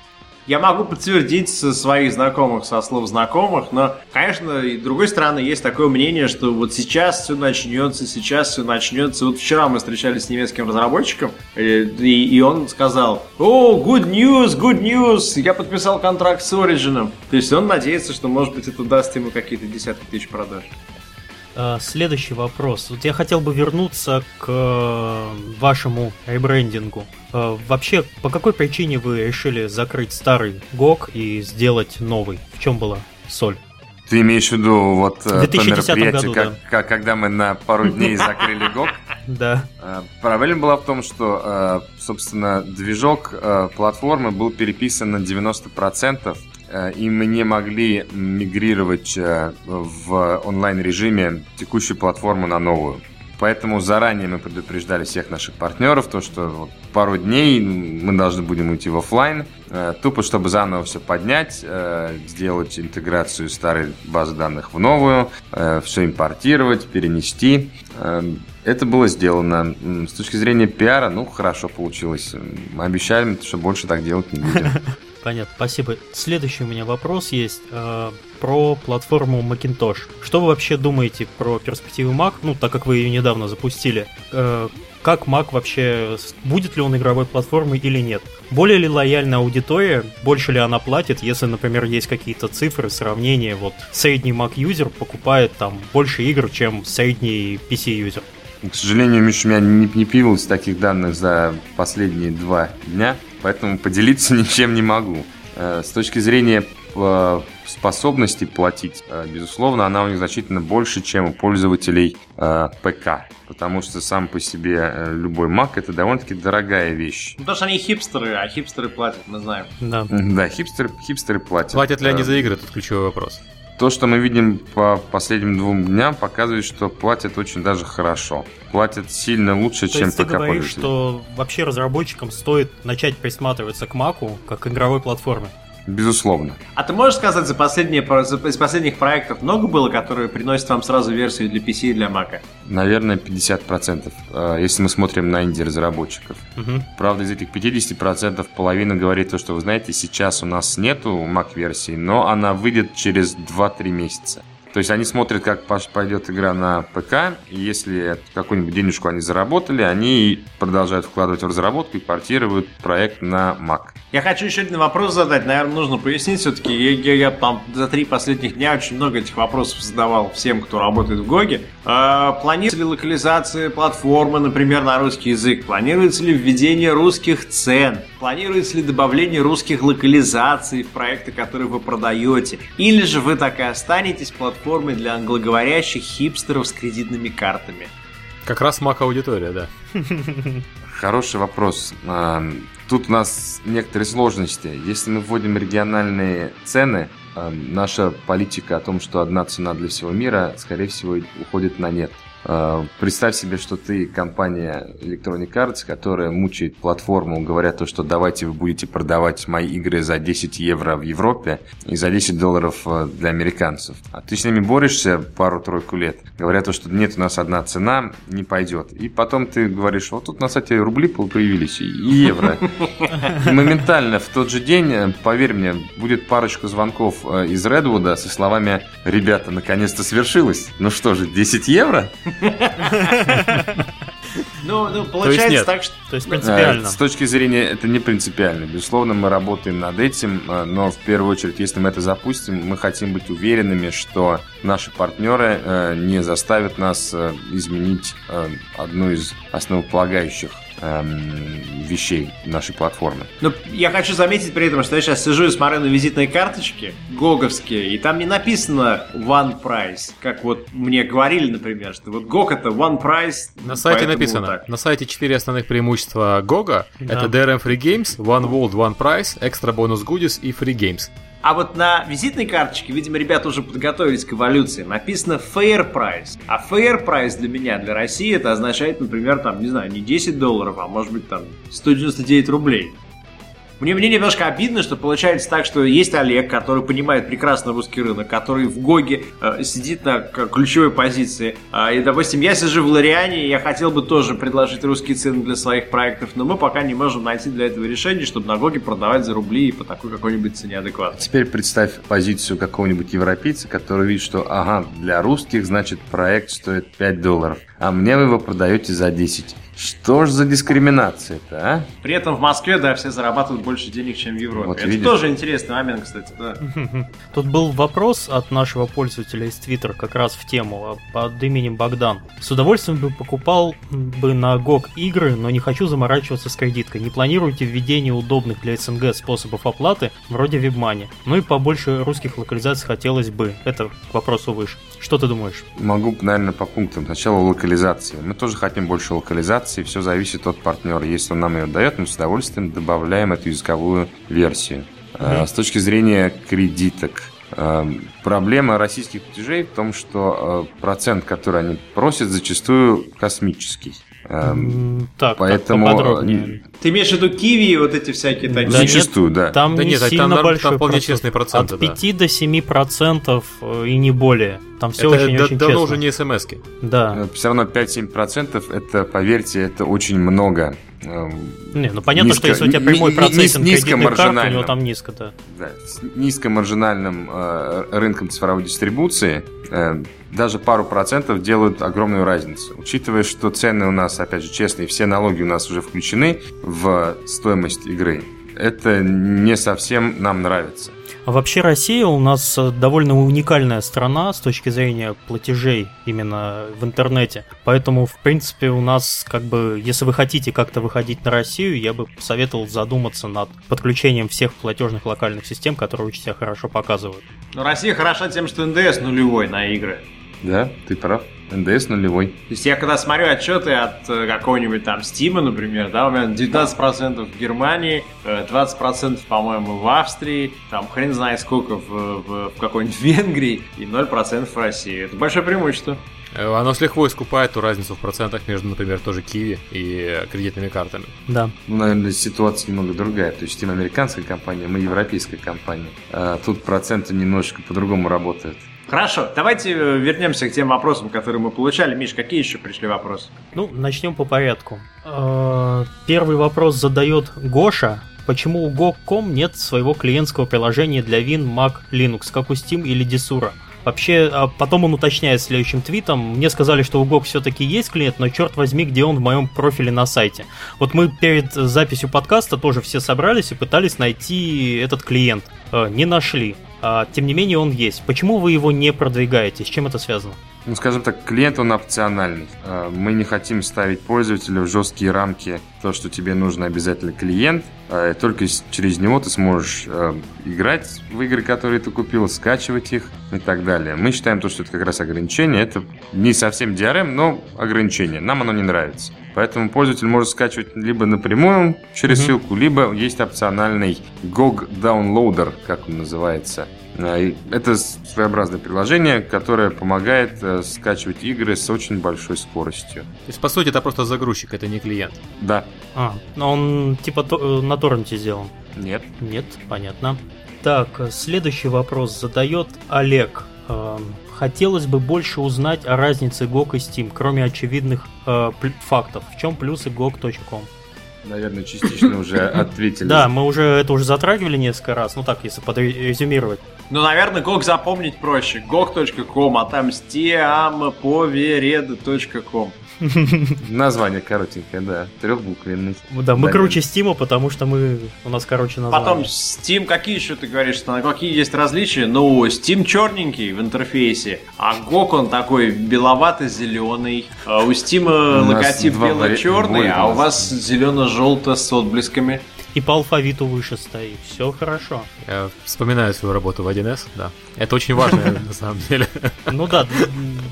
[SPEAKER 2] Я могу подтвердить со своих знакомых, со слов знакомых, но, конечно, и с другой стороны, есть такое мнение, что вот сейчас все начнется, сейчас все начнется. Вот вчера мы встречались с немецким разработчиком, э, и, и он сказал, о, good news, good news, я подписал контракт с Origin. То есть он надеется, что, может быть, это даст ему какие-то десятки тысяч продаж.
[SPEAKER 4] Э, следующий вопрос. Вот я хотел бы вернуться к э, вашему ребрендингу. Э, вообще, по какой причине вы решили закрыть старый GOG и сделать новый? В чем была соль?
[SPEAKER 3] Ты имеешь в виду вот то мероприятие, году, как, да. как, когда мы на пару дней закрыли GOG?
[SPEAKER 4] Да.
[SPEAKER 3] Проблема была в том, что, собственно, движок платформы был переписан на 90%, Э, и мы не могли мигрировать э, в онлайн-режиме текущую платформу на новую. Поэтому заранее мы предупреждали всех наших партнеров, то, что пару дней мы должны будем уйти в офлайн, э, тупо чтобы заново все поднять, сделать интеграцию старой базы данных в новую, все импортировать, перенести. Это было сделано. С точки зрения пиара, ну, хорошо получилось. Мы обещаем, что больше так делать не будем.
[SPEAKER 4] Понятно, спасибо. Следующий у меня вопрос есть э, про платформу Macintosh. Что вы вообще думаете про перспективы Mac, ну, так как вы ее недавно запустили? Э, как Mac вообще, будет ли он игровой платформой или нет? Более ли лояльная аудитория, больше ли она платит, если, например, есть какие-то цифры, сравнения, вот средний Mac-юзер покупает там больше игр, чем средний PC-юзер?
[SPEAKER 3] К сожалению, Миша, у меня не, не появилось таких данных за последние два дня, поэтому поделиться ничем не могу. Э, с точки зрения э, способности платить, э, безусловно, она у них значительно больше, чем у пользователей ПК. Потому что сам по себе любой Mac это довольно-таки дорогая вещь.
[SPEAKER 2] Ну, потому что они хипстеры, а хипстеры платят, мы знаем.
[SPEAKER 3] Да, да хипстеры, хипстеры платят.
[SPEAKER 1] Платят ли они за игры, это ключевой вопрос.
[SPEAKER 3] То, что мы видим по последним двум дням, показывает, что платят очень даже хорошо. Платят сильно лучше,
[SPEAKER 4] То
[SPEAKER 3] чем
[SPEAKER 4] есть
[SPEAKER 3] ПК
[SPEAKER 4] ты говоришь, что вообще разработчикам стоит начать присматриваться к Маку как к игровой платформе?
[SPEAKER 3] Безусловно.
[SPEAKER 2] А ты можешь сказать, за последние, за, из последних проектов много было, которые приносят вам сразу версию для PC и для Mac?
[SPEAKER 3] Наверное, 50%, э, если мы смотрим на инди-разработчиков. Угу. Правда, из этих 50% половина говорит то, что, вы знаете, сейчас у нас нету Mac-версии, но она выйдет через 2-3 месяца. То есть они смотрят, как пойдет игра на ПК, и если какую-нибудь денежку они заработали, они продолжают вкладывать в разработку и портируют проект на Mac.
[SPEAKER 2] Я хочу еще один вопрос задать, наверное, нужно пояснить все-таки. Я, я, я там за три последних дня очень много этих вопросов задавал всем, кто работает в Гоге. Э, планируется ли локализация платформы, например, на русский язык? Планируется ли введение русских цен? Планируется ли добавление русских локализаций в проекты, которые вы продаете? Или же вы так и останетесь платформой для англоговорящих хипстеров с кредитными картами?
[SPEAKER 1] Как раз мак-аудитория, да.
[SPEAKER 3] Хороший вопрос. А, тут у нас некоторые сложности. Если мы вводим региональные цены, а, наша политика о том, что одна цена для всего мира, скорее всего, уходит на нет. А, представь себе, что ты компания Electronic Arts, которая мучает платформу, говоря то, что давайте вы будете продавать мои игры за 10 евро в Европе и за 10 долларов э, для американцев. А ты с ними борешься пару-тройку лет, говоря то, что нет, у нас одна цена, не пойдет. И потом ты говоришь, вот тут на сайте рубли появились и евро. И моментально в тот же день, э, поверь мне, будет парочка звонков э, из Редвуда со словами «Ребята, наконец-то свершилось! Ну что же, 10 евро?»
[SPEAKER 2] Ну, ну, получается так, что...
[SPEAKER 4] То есть принципиально.
[SPEAKER 3] С точки зрения, это не принципиально. Безусловно, мы работаем над этим, э, но в первую очередь, если мы это запустим, мы хотим быть уверенными, что наши партнеры э, не заставят нас э, изменить одну из основополагающих эм, вещей нашей платформы.
[SPEAKER 2] Но я хочу заметить при этом, что я сейчас сижу и смотрю на визитные карточки гоговские, и там не написано one price, как вот мне говорили, например, что вот GOG это one price.
[SPEAKER 1] На сайте написано. Вот на сайте четыре основных преимущества GOG. Да. Это DRM Free Games, One World, One Price, Extra Bonus Goodies и Free Games.
[SPEAKER 2] А вот на визитной карточке, видимо, ребята уже подготовились к эволюции, написано fair price. А fair price для меня, для России, это означает, например, там, не знаю, не 10 долларов, а может быть там 199 рублей. Мне, мне немножко обидно, что получается так, что есть Олег, который понимает прекрасно русский рынок, который в GOG е э, сидит на ключевой позиции. Э, и, допустим, я сижу в Лориане, и я хотел бы тоже предложить русские цены для своих проектов, но мы пока не можем найти для этого решение, чтобы на GOG е продавать за рубли и по такой какой-нибудь цене адекватной.
[SPEAKER 3] Теперь представь позицию какого-нибудь европейца, который видит, что, ага, для русских, значит, проект стоит 5 долларов, а мне вы его продаете за 10. Что ж за дискриминация-то, а?
[SPEAKER 2] При этом в Москве, да, все зарабатывают больше денег, чем в Европе. Вот, Это видишь? тоже интересный момент, кстати, да.
[SPEAKER 4] Тут был вопрос от нашего пользователя из Твиттера как раз в тему а, под именем Богдан. С удовольствием бы покупал бы на GOG игры, но не хочу заморачиваться с кредиткой. Не планируете введение удобных для СНГ способов оплаты, вроде WebMoney. Ну и побольше русских локализаций хотелось бы. Это к вопросу выше. Что ты думаешь?
[SPEAKER 3] Могу, наверное, по пунктам. Сначала локализации. Мы тоже хотим больше локализации. Все зависит от партнера. Если он нам ее дает, мы с удовольствием добавляем эту языковую версию. Mm-hmm. С точки зрения кредиток, а, Проблема российских платежей в том, что а, процент, который они просят, зачастую космический.
[SPEAKER 4] Эм, так, поэтому... Так, поподробнее.
[SPEAKER 2] Ты имеешь в виду киви и вот эти всякие такие?
[SPEAKER 3] Да Зачастую, да.
[SPEAKER 4] Там
[SPEAKER 1] да
[SPEAKER 4] не
[SPEAKER 1] нет,
[SPEAKER 4] сильно
[SPEAKER 1] там,
[SPEAKER 4] большой
[SPEAKER 1] там вполне честные проценты.
[SPEAKER 4] От 5 да. до 7 процентов э, и не более. Там все
[SPEAKER 1] это
[SPEAKER 4] очень-очень
[SPEAKER 1] да,
[SPEAKER 4] честно.
[SPEAKER 1] уже не смс -ки.
[SPEAKER 4] Да.
[SPEAKER 3] Все равно 5-7 процентов, это, поверьте, это очень много.
[SPEAKER 4] Эм, не, ну понятно, низко, что если у тебя прямой ни, процессинг низ, кредитных карт, у него там низко, да.
[SPEAKER 3] да с низкомаржинальным э, рынком цифровой дистрибуции э, даже пару процентов делают огромную разницу. Учитывая, что цены у нас, опять же, честные, все налоги у нас уже включены в стоимость игры, это не совсем нам нравится.
[SPEAKER 4] А вообще Россия у нас э, довольно уникальная страна с точки зрения платежей именно в интернете. Поэтому, в принципе, у нас как бы, если вы хотите как-то выходить на Россию, я бы посоветовал задуматься над подключением всех платежных локальных систем, которые очень себя хорошо показывают.
[SPEAKER 2] Но Россия хороша тем, что НДС нулевой на игры.
[SPEAKER 3] Да, ты прав. НДС нулевой. То
[SPEAKER 2] есть я когда смотрю отчеты от э, какого-нибудь там Стима, например, да, у меня 19% в Германии, 20% э, по-моему в Австрии, там хрен знает сколько в, в, в какой-нибудь Венгрии и 0% в России. Это большое преимущество.
[SPEAKER 1] Э, оно с лихвой искупает ту разницу в процентах между, например, тоже Киви и кредитными картами.
[SPEAKER 4] Да.
[SPEAKER 3] Ну, наверное, ситуация немного другая. То есть Steam американская компания, мы европейская компания. А тут проценты немножечко по-другому работают.
[SPEAKER 2] Хорошо, давайте э, вернемся к тем вопросам, которые мы получали. Миш, какие еще пришли вопросы?
[SPEAKER 4] Ну, начнем по порядку. Э, первый вопрос задает Гоша. Почему у Go.com нет своего клиентского приложения для Win, Mac, Linux, как у Steam или Desura? Вообще, а потом он уточняет следующим твитом. Мне сказали, что у GOG все-таки есть клиент, но черт возьми, где он в моем профиле на сайте. Вот мы перед записью подкаста тоже все собрались и пытались найти этот клиент. Э, не нашли. А, тем не менее, он есть. Почему вы его не продвигаете? С чем это связано?
[SPEAKER 3] Ну, скажем так, клиент, он опциональный. А, мы не хотим ставить пользователю в жесткие рамки то, что тебе нужен обязательно клиент. А, только через него ты сможешь играть в игры, которые ты купил, скачивать их и так далее. Мы считаем то, что это как раз ограничение. Это не совсем DRM, но ограничение. Нам оно не нравится. Поэтому пользователь может скачивать либо напрямую через mm-hmm. ссылку, либо есть опциональный GOG Downloader, как он называется. А, это своеобразное приложение, которое помогает э, скачивать игры с очень большой скоростью. То
[SPEAKER 1] есть, по сути, это просто загрузчик, это не клиент.
[SPEAKER 3] Да.
[SPEAKER 4] А, но он типа э, на торренте сделан?
[SPEAKER 3] Нет.
[SPEAKER 4] Нет, понятно. Так, следующий вопрос задает Олег. Хотелось бы больше узнать о разнице GOG и Steam, кроме очевидных э, фактов. В чем плюсы GOG.com?
[SPEAKER 3] Наверное, частично уже ответили.
[SPEAKER 4] Да, мы уже это уже затрагивали несколько раз. Ну так, если подрезюмировать.
[SPEAKER 2] Ну, наверное, GOG запомнить проще. GOG.com, а там stiampovered.com.
[SPEAKER 3] Название коротенькое, да. Трехбуквенный.
[SPEAKER 4] Да, мы круче Стима, потому что мы у нас короче название.
[SPEAKER 2] Потом Steam, какие еще ты говоришь, что какие есть различия? Ну, Steam черненький в интерфейсе, а GOG он такой беловато-зеленый. А у Steam логотип бело-черный, а у вас зелено-желто с отблесками
[SPEAKER 4] и по алфавиту выше стоит. Все хорошо.
[SPEAKER 1] Я вспоминаю свою работу в 1С, да. Это очень важно, на самом деле.
[SPEAKER 4] Ну да,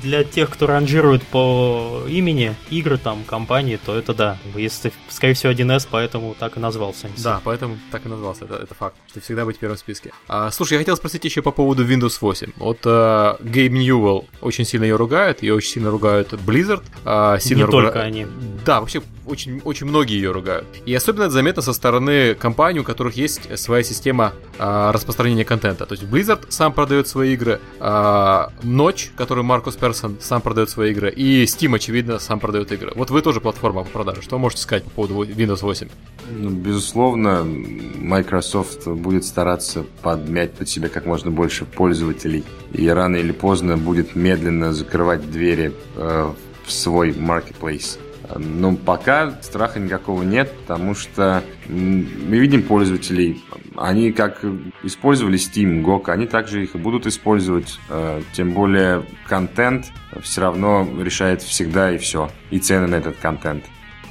[SPEAKER 4] для тех, кто ранжирует по имени игры, там, компании, то это да. Если ты, скорее всего, 1С, поэтому так и назвался.
[SPEAKER 1] Да, поэтому так и назвался, это, это факт, что всегда быть в первом списке. А, слушай, я хотел спросить еще по поводу Windows 8. Вот uh, Gabe Newell очень сильно ее ругает, ее очень сильно ругают Blizzard. Uh, сильно
[SPEAKER 4] Не руга... только они.
[SPEAKER 1] Да, вообще очень, очень многие ее ругают. И особенно это заметно со стороны компаний, у которых есть своя система а, распространения контента. То есть Blizzard сам продает свои игры, а, Ночь, который Маркус Персон сам продает свои игры, и Steam, очевидно, сам продает игры. Вот вы тоже платформа по продаже. Что можете сказать по поводу Windows 8?
[SPEAKER 3] Ну, безусловно, Microsoft будет стараться подмять под себя как можно больше пользователей. И рано или поздно будет медленно закрывать двери э, в свой marketplace. Но пока страха никакого нет, потому что мы видим пользователей, они как использовали Steam, GOG, они также их и будут использовать. Э, тем более контент все равно решает всегда и все, и цены на этот контент.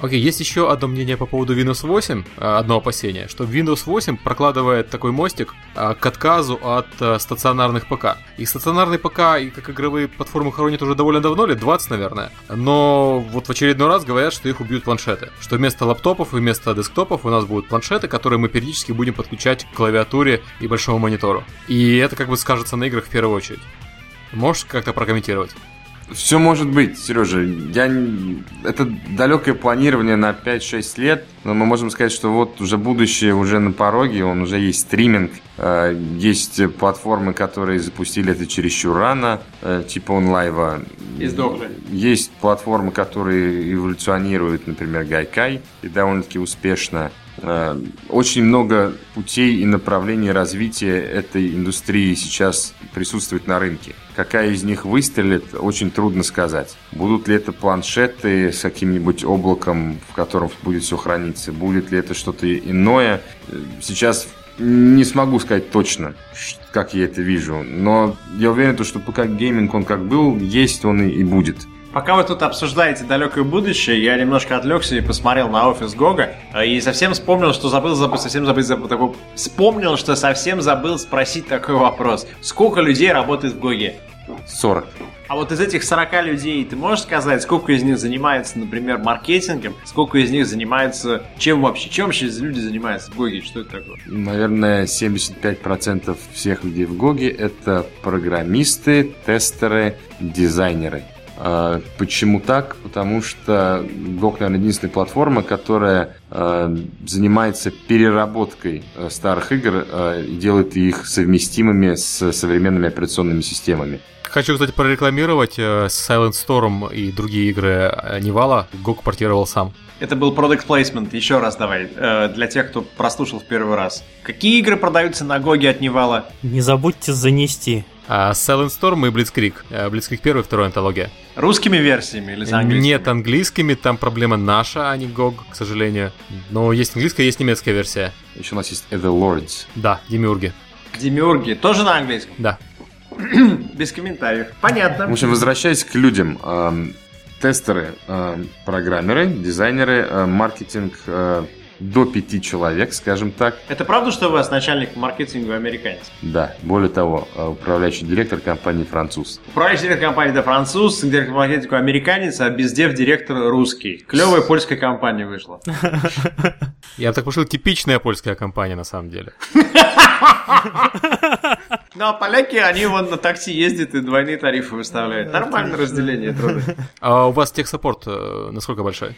[SPEAKER 1] Окей, есть еще одно мнение по поводу Windows 8, а, одно опасение, что Windows 8 прокладывает такой мостик а, к отказу от а, стационарных ПК. И стационарный ПК, и как игровые платформы хоронят уже довольно давно, лет 20, наверное. Но вот в очередной раз говорят, что их убьют планшеты. Что вместо лаптопов и вместо десктопов у нас будут планшеты, которые мы периодически будем подключать к клавиатуре и большому монитору. И это как бы скажется на играх в первую очередь. Можешь как-то прокомментировать?
[SPEAKER 3] Все может быть, Сережа. Я... Это далекое планирование на 5-6 лет, но мы можем сказать, что вот уже будущее уже на пороге, он уже есть стриминг, э, есть платформы, которые запустили это чересчур рано, э, типа онлайва. Есть платформы, которые эволюционируют, например, Гайкай, и довольно-таки успешно. Э, очень много путей и направлений развития этой индустрии сейчас присутствует на рынке. Какая из них выстрелит, очень трудно сказать. Будут ли это планшеты с каким-нибудь облаком, в котором будет все храниться? Будет ли это что-то иное? Сейчас не смогу сказать точно, как я это вижу. Но я уверен, что пока гейминг он как был, есть он и будет.
[SPEAKER 2] Пока вы тут обсуждаете далекое будущее, я немножко отвлекся и посмотрел на офис GOG а э, и совсем вспомнил, что забыл, забыл, совсем забыл, забыл такой, вспомнил, что совсем забыл спросить такой вопрос. Сколько людей работает в GOG е?
[SPEAKER 3] 40.
[SPEAKER 2] А вот из этих 40 людей ты можешь сказать, сколько из них занимается, например, маркетингом, сколько из них занимается чем вообще? Чем вообще люди занимаются в GOG е? Что это такое?
[SPEAKER 3] Наверное, 75% всех людей в GOG е это программисты, тестеры, дизайнеры. А, почему так? Потому что GOG, наверное, единственная платформа, которая а, занимается переработкой а, старых игр и делает их совместимыми с современными операционными системами.
[SPEAKER 1] Хочу, кстати, прорекламировать э, Silent Storm и другие игры Нивала. GOG портировал сам.
[SPEAKER 2] Это был product placement, еще раз давай, э, для тех, кто прослушал в первый раз. Какие игры продаются на GOG е от Нивала?
[SPEAKER 4] Не забудьте занести.
[SPEAKER 1] А Silent Storm и Blitzkrieg. Э, Blitzkrieg первый и второй антология.
[SPEAKER 2] Русскими версиями или с английскими?
[SPEAKER 1] Нет, английскими, там проблема наша, а не GOG, к сожалению. Но есть английская, есть немецкая версия.
[SPEAKER 3] Еще у нас есть The Lords.
[SPEAKER 1] Да, Демиурги.
[SPEAKER 2] Демиурги, тоже на английском?
[SPEAKER 1] Да.
[SPEAKER 2] Без комментариев. Понятно.
[SPEAKER 3] В общем, возвращаясь к людям. Эм, тестеры, эм, программеры, дизайнеры, э, маркетинг, э, до пяти человек, скажем так.
[SPEAKER 2] Это правда, что у вас начальник маркетинга американец?
[SPEAKER 3] Да. Более того, э, управляющий директор компании француз.
[SPEAKER 2] Управляющий директор компании да француз, директор маркетинга американец, а бездев директор русский. Клевая польская компания вышла.
[SPEAKER 1] Я так пошел, типичная польская компания на самом деле.
[SPEAKER 2] Ну, а поляки, они вон на такси ездят и двойные тарифы выставляют. Нормальное разделение труда.
[SPEAKER 1] А у вас техсаппорт э, насколько большой?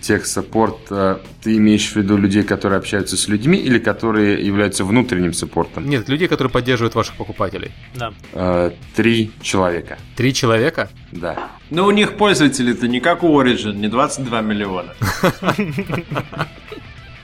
[SPEAKER 3] Техсаппорт, э, ты имеешь в виду людей, которые общаются с людьми или которые являются внутренним саппортом?
[SPEAKER 1] Нет, людей, которые поддерживают ваших покупателей.
[SPEAKER 4] Да.
[SPEAKER 3] Э, Три человека.
[SPEAKER 1] Три человека?
[SPEAKER 3] Да.
[SPEAKER 2] Но у них пользователи-то не как у Origin, не 22 миллиона.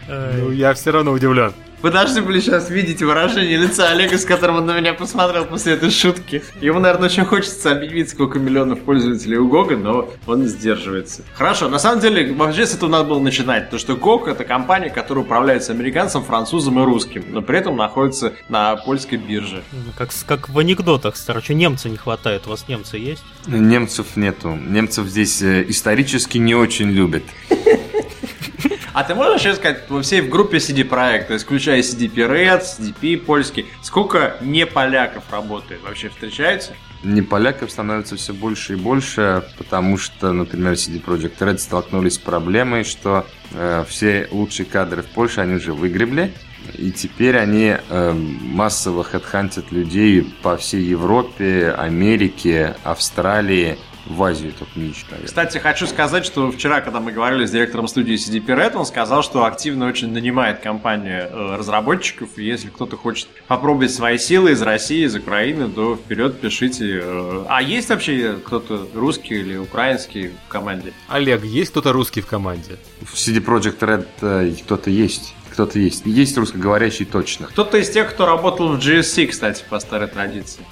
[SPEAKER 1] Ну, я все равно удивлен.
[SPEAKER 2] Вы должны были сейчас видеть выражение лица Олега, с которым он на меня посмотрел после этой шутки. Ему, наверное, очень хочется объявить, сколько миллионов пользователей у Гога, но он сдерживается. Хорошо, на самом деле, вообще с этого надо было начинать. То, что Гог это компания, которая управляется американцем, французом и русским, но при этом находится на польской бирже.
[SPEAKER 4] Ну, Как, как в анекдотах, короче, немца не хватает. У вас немцы есть?
[SPEAKER 3] Немцев нету. Немцев здесь э, исторически не очень любят.
[SPEAKER 2] А ты можешь еще сказать, во всей в группе CD Projekt, то есть включая CDP Red, CDP польский, сколько не поляков работает? Вообще встречаются?
[SPEAKER 3] Не поляков становится все больше и больше, потому что, например, CD Projekt Red столкнулись с проблемой, что э, все лучшие кадры в Польше они уже выгребли, и теперь они э, массово хедхантят людей по всей Европе, Америке, Австралии, в Азию только наверное.
[SPEAKER 2] Кстати, хочу сказать, что вчера, когда мы говорили с директором студии CDP Red, он сказал, что активно очень нанимает компания э, разработчиков, и если кто-то хочет попробовать свои силы из России, из Украины, то вперед пишите. э. А есть вообще кто-то русский или украинский в команде?
[SPEAKER 1] Олег, есть кто-то русский в команде?
[SPEAKER 3] В CD Projekt Red э, кто-то есть. Кто-то есть. Есть русскоговорящий точно.
[SPEAKER 2] Кто-то из тех, кто работал в GSC, кстати, по старой традиции.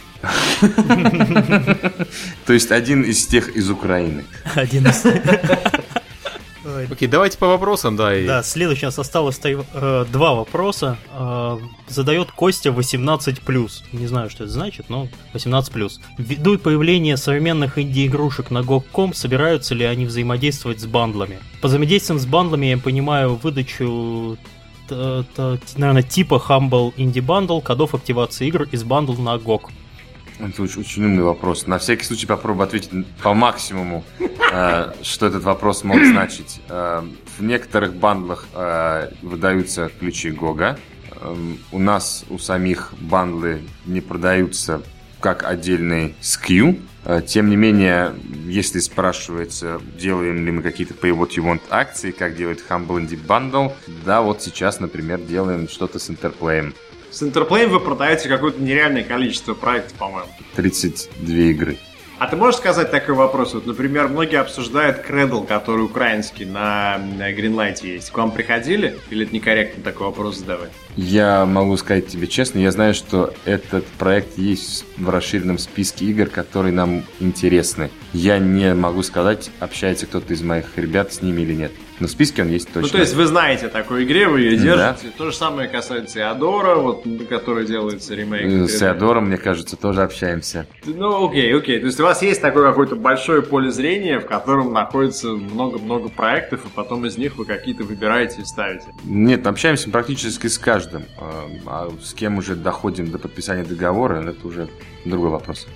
[SPEAKER 3] То есть один из тех из Украины.
[SPEAKER 4] Один из...
[SPEAKER 1] Окей, давайте по вопросам, да. И...
[SPEAKER 4] Да, следующий у нас осталось ста- э, два вопроса. Э, задает Костя 18+. Не знаю, что это значит, но 18+. Ввиду появления современных инди-игрушек на GOG.com, собираются ли они взаимодействовать с бандлами? По взаимодействием с бандлами я понимаю выдачу наверное, типа Humble Indie Bundle, кодов активации игр из бандл на GOG.
[SPEAKER 3] Это очень, очень умный вопрос. На всякий случай попробую ответить по максимуму, э, что этот вопрос мог значить. Э, в некоторых бандлах э, выдаются ключи Гога. Эм, у нас, у самих бандлы не продаются как отдельный SKU. Э, тем не менее, если спрашивается, делаем ли мы какие-то Pay What You Want акции, как делает Humble Indie Bundle, да, вот сейчас, например, делаем что-то с Интерплеем.
[SPEAKER 2] С Интерплеем вы продаете какое-то нереальное количество проектов, по-моему.
[SPEAKER 3] 32 игры.
[SPEAKER 2] А ты можешь сказать такой вопрос? Вот, например, многие обсуждают Кредл, который украинский на, Greenlight есть. К вам приходили? Или это некорректно такой вопрос задавать?
[SPEAKER 3] Я могу сказать тебе честно, я знаю, что этот проект есть в расширенном списке игр, которые нам интересны. Я не могу сказать, общается кто-то из моих ребят с ними или нет. Но в списке он есть точно.
[SPEAKER 2] Ну, то есть вы знаете о такой игре, вы ее держите. Да. То же самое касается и Адора, вот, который делается ремейк.
[SPEAKER 3] Э, с Адором, мне кажется, тоже общаемся.
[SPEAKER 2] Ну, окей, окей. То есть у вас есть такое какое-то большое поле зрения, в котором находится много-много проектов, и потом из них вы какие-то выбираете и ставите.
[SPEAKER 3] Нет, общаемся практически с каждым. А, а с кем уже доходим до подписания договора, это уже другой вопрос.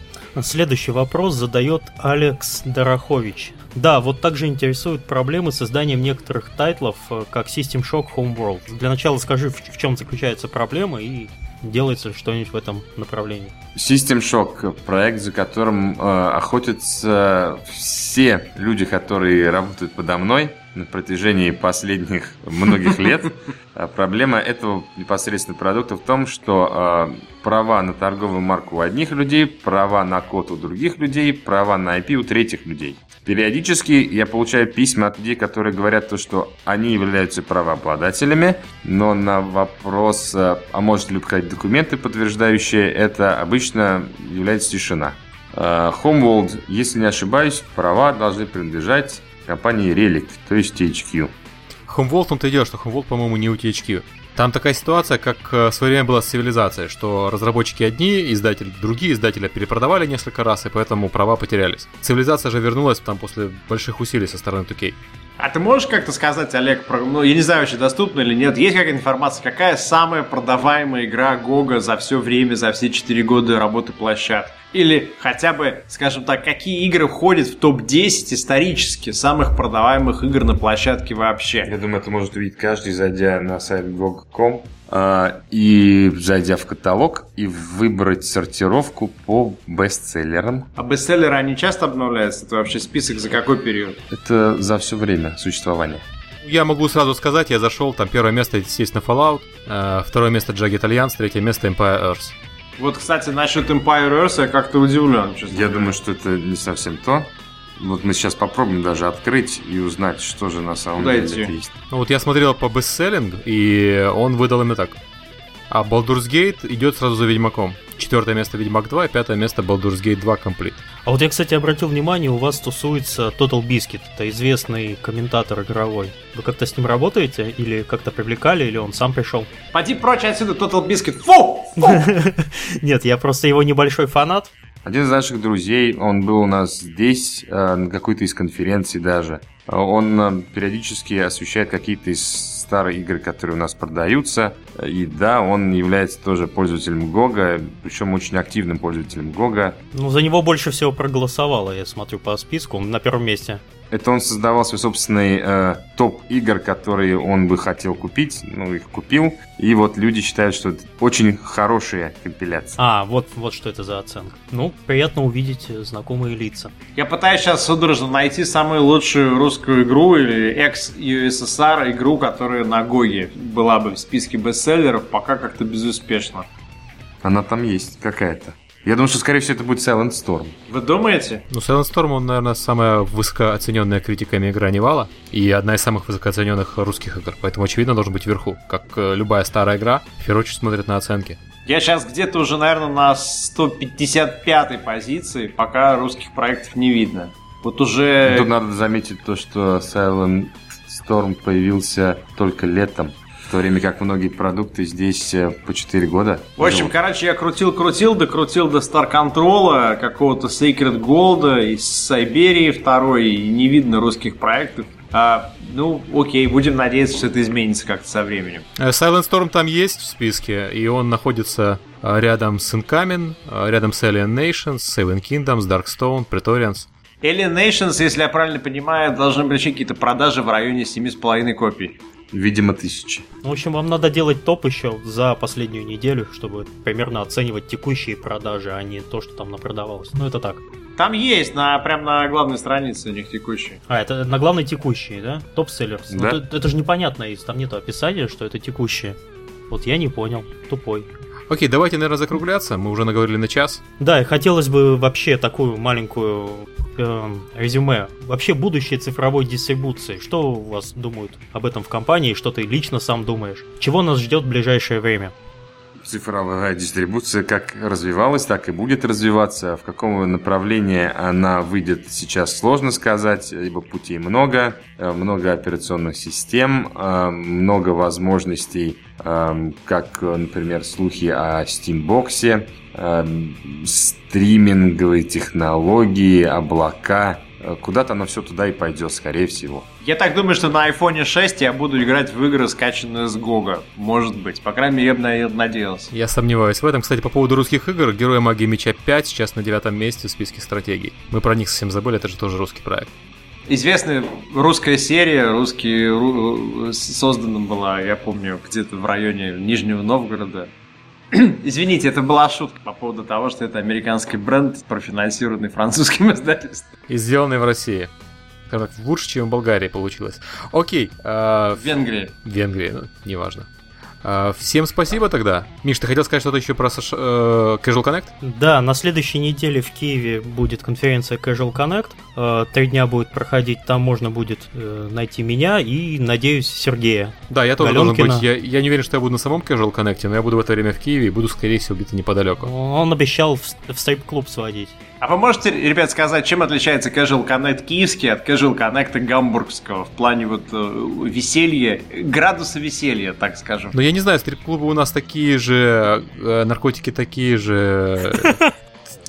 [SPEAKER 4] Следующий вопрос задает Алекс Дорохович. Да, вот также интересуют проблемы с созданием некоторых тайтлов, э, как System Shock Homeworld. Для начала скажи, в, в чем заключается проблема и делается что-нибудь в этом направлении.
[SPEAKER 3] System Shock – проект, за которым э, охотятся все люди, которые работают подо мной на протяжении последних многих лет. А проблема этого непосредственно продукта в том, что э, права на торговую марку у одних людей, права на код у других людей, права на IP у третьих людей. Периодически я получаю письма от людей, которые говорят то, что они являются правообладателями, но на вопрос, э, а может ли показать документы, подтверждающие это, обычно является тишина. Э, Homeworld, если не ошибаюсь, права должны принадлежать компании Relic, то есть THQ.
[SPEAKER 1] Homeworld, он-то и дело, что Homeworld, по-моему, не у THQ. Там такая ситуация, как э, в свое время была с цивилизацией, что разработчики одни, издатели другие, издателя перепродавали несколько раз, и поэтому права потерялись. Цивилизация же вернулась там после больших усилий со стороны 2K.
[SPEAKER 2] А ты можешь как-то сказать, Олег, про, ну, я не знаю, вообще доступно или нет, есть какая-то информация, какая самая продаваемая игра Гога за все время, за все 4 года работы площадки? Или хотя бы, скажем так, какие игры входят в топ-10 исторически самых продаваемых игр на площадке вообще?
[SPEAKER 3] Я думаю, это может увидеть каждый, зайдя на сайт GOG.com а, и зайдя в каталог и выбрать сортировку по бестселлерам.
[SPEAKER 2] А бестселлеры, они часто обновляются? Это вообще список за какой период?
[SPEAKER 3] Это за все время существования.
[SPEAKER 1] Я могу сразу сказать, я зашел, там первое место, естественно, Fallout, э, второе место Jagged Alliance, третье место Empire Earth.
[SPEAKER 2] Вот, кстати, насчет Empire Earth я как-то удивлен, честно
[SPEAKER 3] Я думаю, что это не совсем то. Вот мы сейчас попробуем даже открыть и узнать, что же на самом Куда деле идти? есть.
[SPEAKER 1] Ну вот я смотрел по бестселлингу, и он выдал именно так. А Baldur's Gate идет сразу за Ведьмаком. Четвертое место Ведьмак 2, пятое место Baldur's Gate 2 Complete.
[SPEAKER 4] А вот я, кстати, обратил внимание, у вас тусуется Total Biscuit, это известный комментатор игровой. Вы как-то с ним работаете? Или как-то привлекали, или он сам пришел?
[SPEAKER 2] Поди прочь отсюда, Total Biscuit! Фу! Фу!
[SPEAKER 4] Нет, я просто его небольшой фанат.
[SPEAKER 3] Один из наших друзей, он был у нас здесь, э, на какой-то из конференций даже. Он э, периодически освещает какие-то из старые игры, которые у нас продаются. И да, он является тоже пользователем Гога, причем очень активным пользователем Гога.
[SPEAKER 4] Ну, за него больше всего проголосовало, я смотрю по списку, он на первом месте.
[SPEAKER 3] Это он создавал свой собственный э, топ игр, которые он бы хотел купить, ну, их купил. И вот люди считают, что это очень хорошие компиляции.
[SPEAKER 4] А, вот, вот что это за оценка. Ну, приятно увидеть знакомые лица.
[SPEAKER 2] Я пытаюсь сейчас судорожно найти самую лучшую русскую игру или экс-USSR игру, которая на Гоге была бы в списке бестселлеров, пока как-то безуспешно.
[SPEAKER 3] Она там есть какая-то. Я думаю, что, скорее всего, это будет Silent Storm.
[SPEAKER 2] Вы думаете?
[SPEAKER 1] Ну, Silent Storm, он, наверное, самая высокооцененная критиками игра Невала и одна из самых высокооцененных русских игр. Поэтому, очевидно, должен быть вверху. Как э, любая старая игра, в первую очередь смотрит на оценки.
[SPEAKER 2] Я сейчас где-то уже, наверное, на 155-й позиции, пока русских проектов не видно. Вот уже...
[SPEAKER 3] Тут надо заметить то, что Silent Storm появился только летом то время как многие продукты здесь э, по 4 года.
[SPEAKER 2] В общем, живут. короче, я крутил-крутил, докрутил до Star Control, какого-то Sacred Gold из Сайберии второй, и не видно русских проектов. А, ну, окей, будем надеяться, что это изменится как-то со временем.
[SPEAKER 1] Э, Silent Storm там есть в списке, и он находится э, рядом с Incoming, рядом с Alien Nations, Seven Kingdoms, Darkstone, Praetorians.
[SPEAKER 2] Alien Nations, если я правильно понимаю, должны быть какие-то продажи в районе 7,5 копий.
[SPEAKER 3] Видимо, тысячи.
[SPEAKER 4] Ну, в общем, вам надо делать топ еще за последнюю неделю, чтобы примерно оценивать текущие продажи, а не то, что там напродавалось. Ну, это так.
[SPEAKER 2] Там есть, на, прям на главной странице у них текущие.
[SPEAKER 4] А, это на главной текущие, да? Топ-селлерс. Ну,
[SPEAKER 3] Да.
[SPEAKER 4] это, это же непонятно, если там нету описания, что это текущие. Вот я не понял, тупой.
[SPEAKER 1] Окей, давайте, наверное, закругляться. Мы уже наговорили на час.
[SPEAKER 4] Да, и хотелось бы вообще такую маленькую эм, резюме. Вообще будущее цифровой дистрибуции. Что у вас думают об этом в компании? Что ты лично сам думаешь? Чего нас ждет в ближайшее время?
[SPEAKER 3] Цифровая дистрибуция как развивалась, так и будет развиваться. В каком направлении она выйдет сейчас сложно сказать, ибо путей много, э, много операционных систем, э, много возможностей, э, как, например, слухи о Steambox, стриминговые технологии, облака. Э, Куда-то оно все туда и пойдет, скорее всего.
[SPEAKER 2] Я так думаю, что на iPhone 6 я буду играть в игры, скачанные с Гога. Может быть. По крайней мере, я бы на это надеялся.
[SPEAKER 1] Я сомневаюсь в этом. Кстати, по поводу русских игр, Герои Магии Меча 5 сейчас на девятом месте в списке стратегий. Мы про них совсем забыли, это же тоже русский проект.
[SPEAKER 2] Известная русская серия, русский ру- создана была, я помню, где-то в районе Нижнего Новгорода. Извините, это была шутка по поводу того, что это американский бренд, профинансированный французским издательством.
[SPEAKER 1] И сделанный в России. Скажем так, лучше, чем в Болгарии получилось. Окей, э,
[SPEAKER 2] В Венгрии.
[SPEAKER 1] в Венгрии, ну, неважно. Э, всем спасибо тогда. Миш, ты хотел сказать что-то еще про Саш- э, Casual Connect?
[SPEAKER 4] Да, на следующей неделе в Киеве будет конференция Casual Connect. Э, Три дня будет проходить, там можно будет э, найти меня и, надеюсь, Сергея.
[SPEAKER 1] Да, я тоже должен
[SPEAKER 4] Галенкина.
[SPEAKER 1] быть. Я, я не уверен, что я буду на самом Casual Connect, но я буду в это время в Киеве и буду, скорее всего, где-то неподалеку.
[SPEAKER 4] Он обещал в, в стрип-клуб сводить.
[SPEAKER 2] А вы можете, ребят, сказать, чем отличается Casual Connect киевский от Casual Connect гамбургского в плане вот э, веселья, градуса веселья, так скажем?
[SPEAKER 1] Но я не знаю, стрип-клубы у нас такие же, э, наркотики такие же.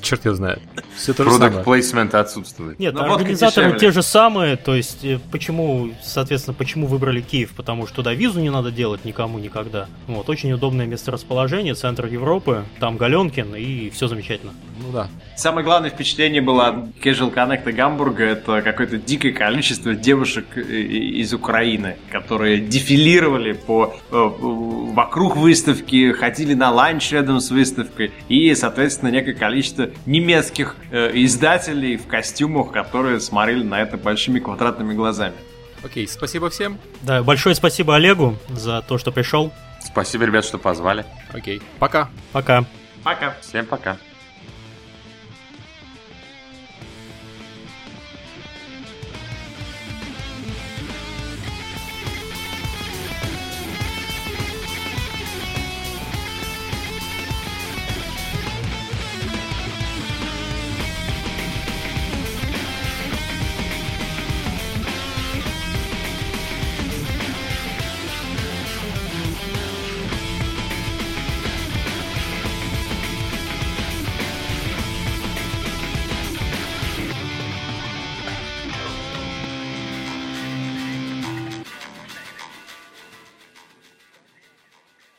[SPEAKER 1] Черт его знает. Все то же самое.
[SPEAKER 3] placement отсутствует.
[SPEAKER 4] Нет,
[SPEAKER 2] Но
[SPEAKER 4] организаторы те же самые, то есть э, почему, соответственно, почему выбрали Киев? Потому что туда визу не надо делать никому никогда. Вот, очень удобное месторасположение, центр Европы, там Галенкин и все замечательно.
[SPEAKER 1] Ну да.
[SPEAKER 2] Самое главное впечатление было от Casual Connect Гамбурга это какое-то дикое количество девушек э, из Украины, которые дефилировали по э, вокруг выставки, ходили на ланч рядом с выставкой и, соответственно, некое количество немецких э, издателей в костюмах, которые смотрели на это большими квадратными глазами.
[SPEAKER 1] Окей, спасибо всем.
[SPEAKER 4] Да, большое спасибо Олегу за то, что пришел.
[SPEAKER 3] Спасибо, ребят, что позвали.
[SPEAKER 1] Окей, пока.
[SPEAKER 4] Пока.
[SPEAKER 2] Пока.
[SPEAKER 3] Всем пока.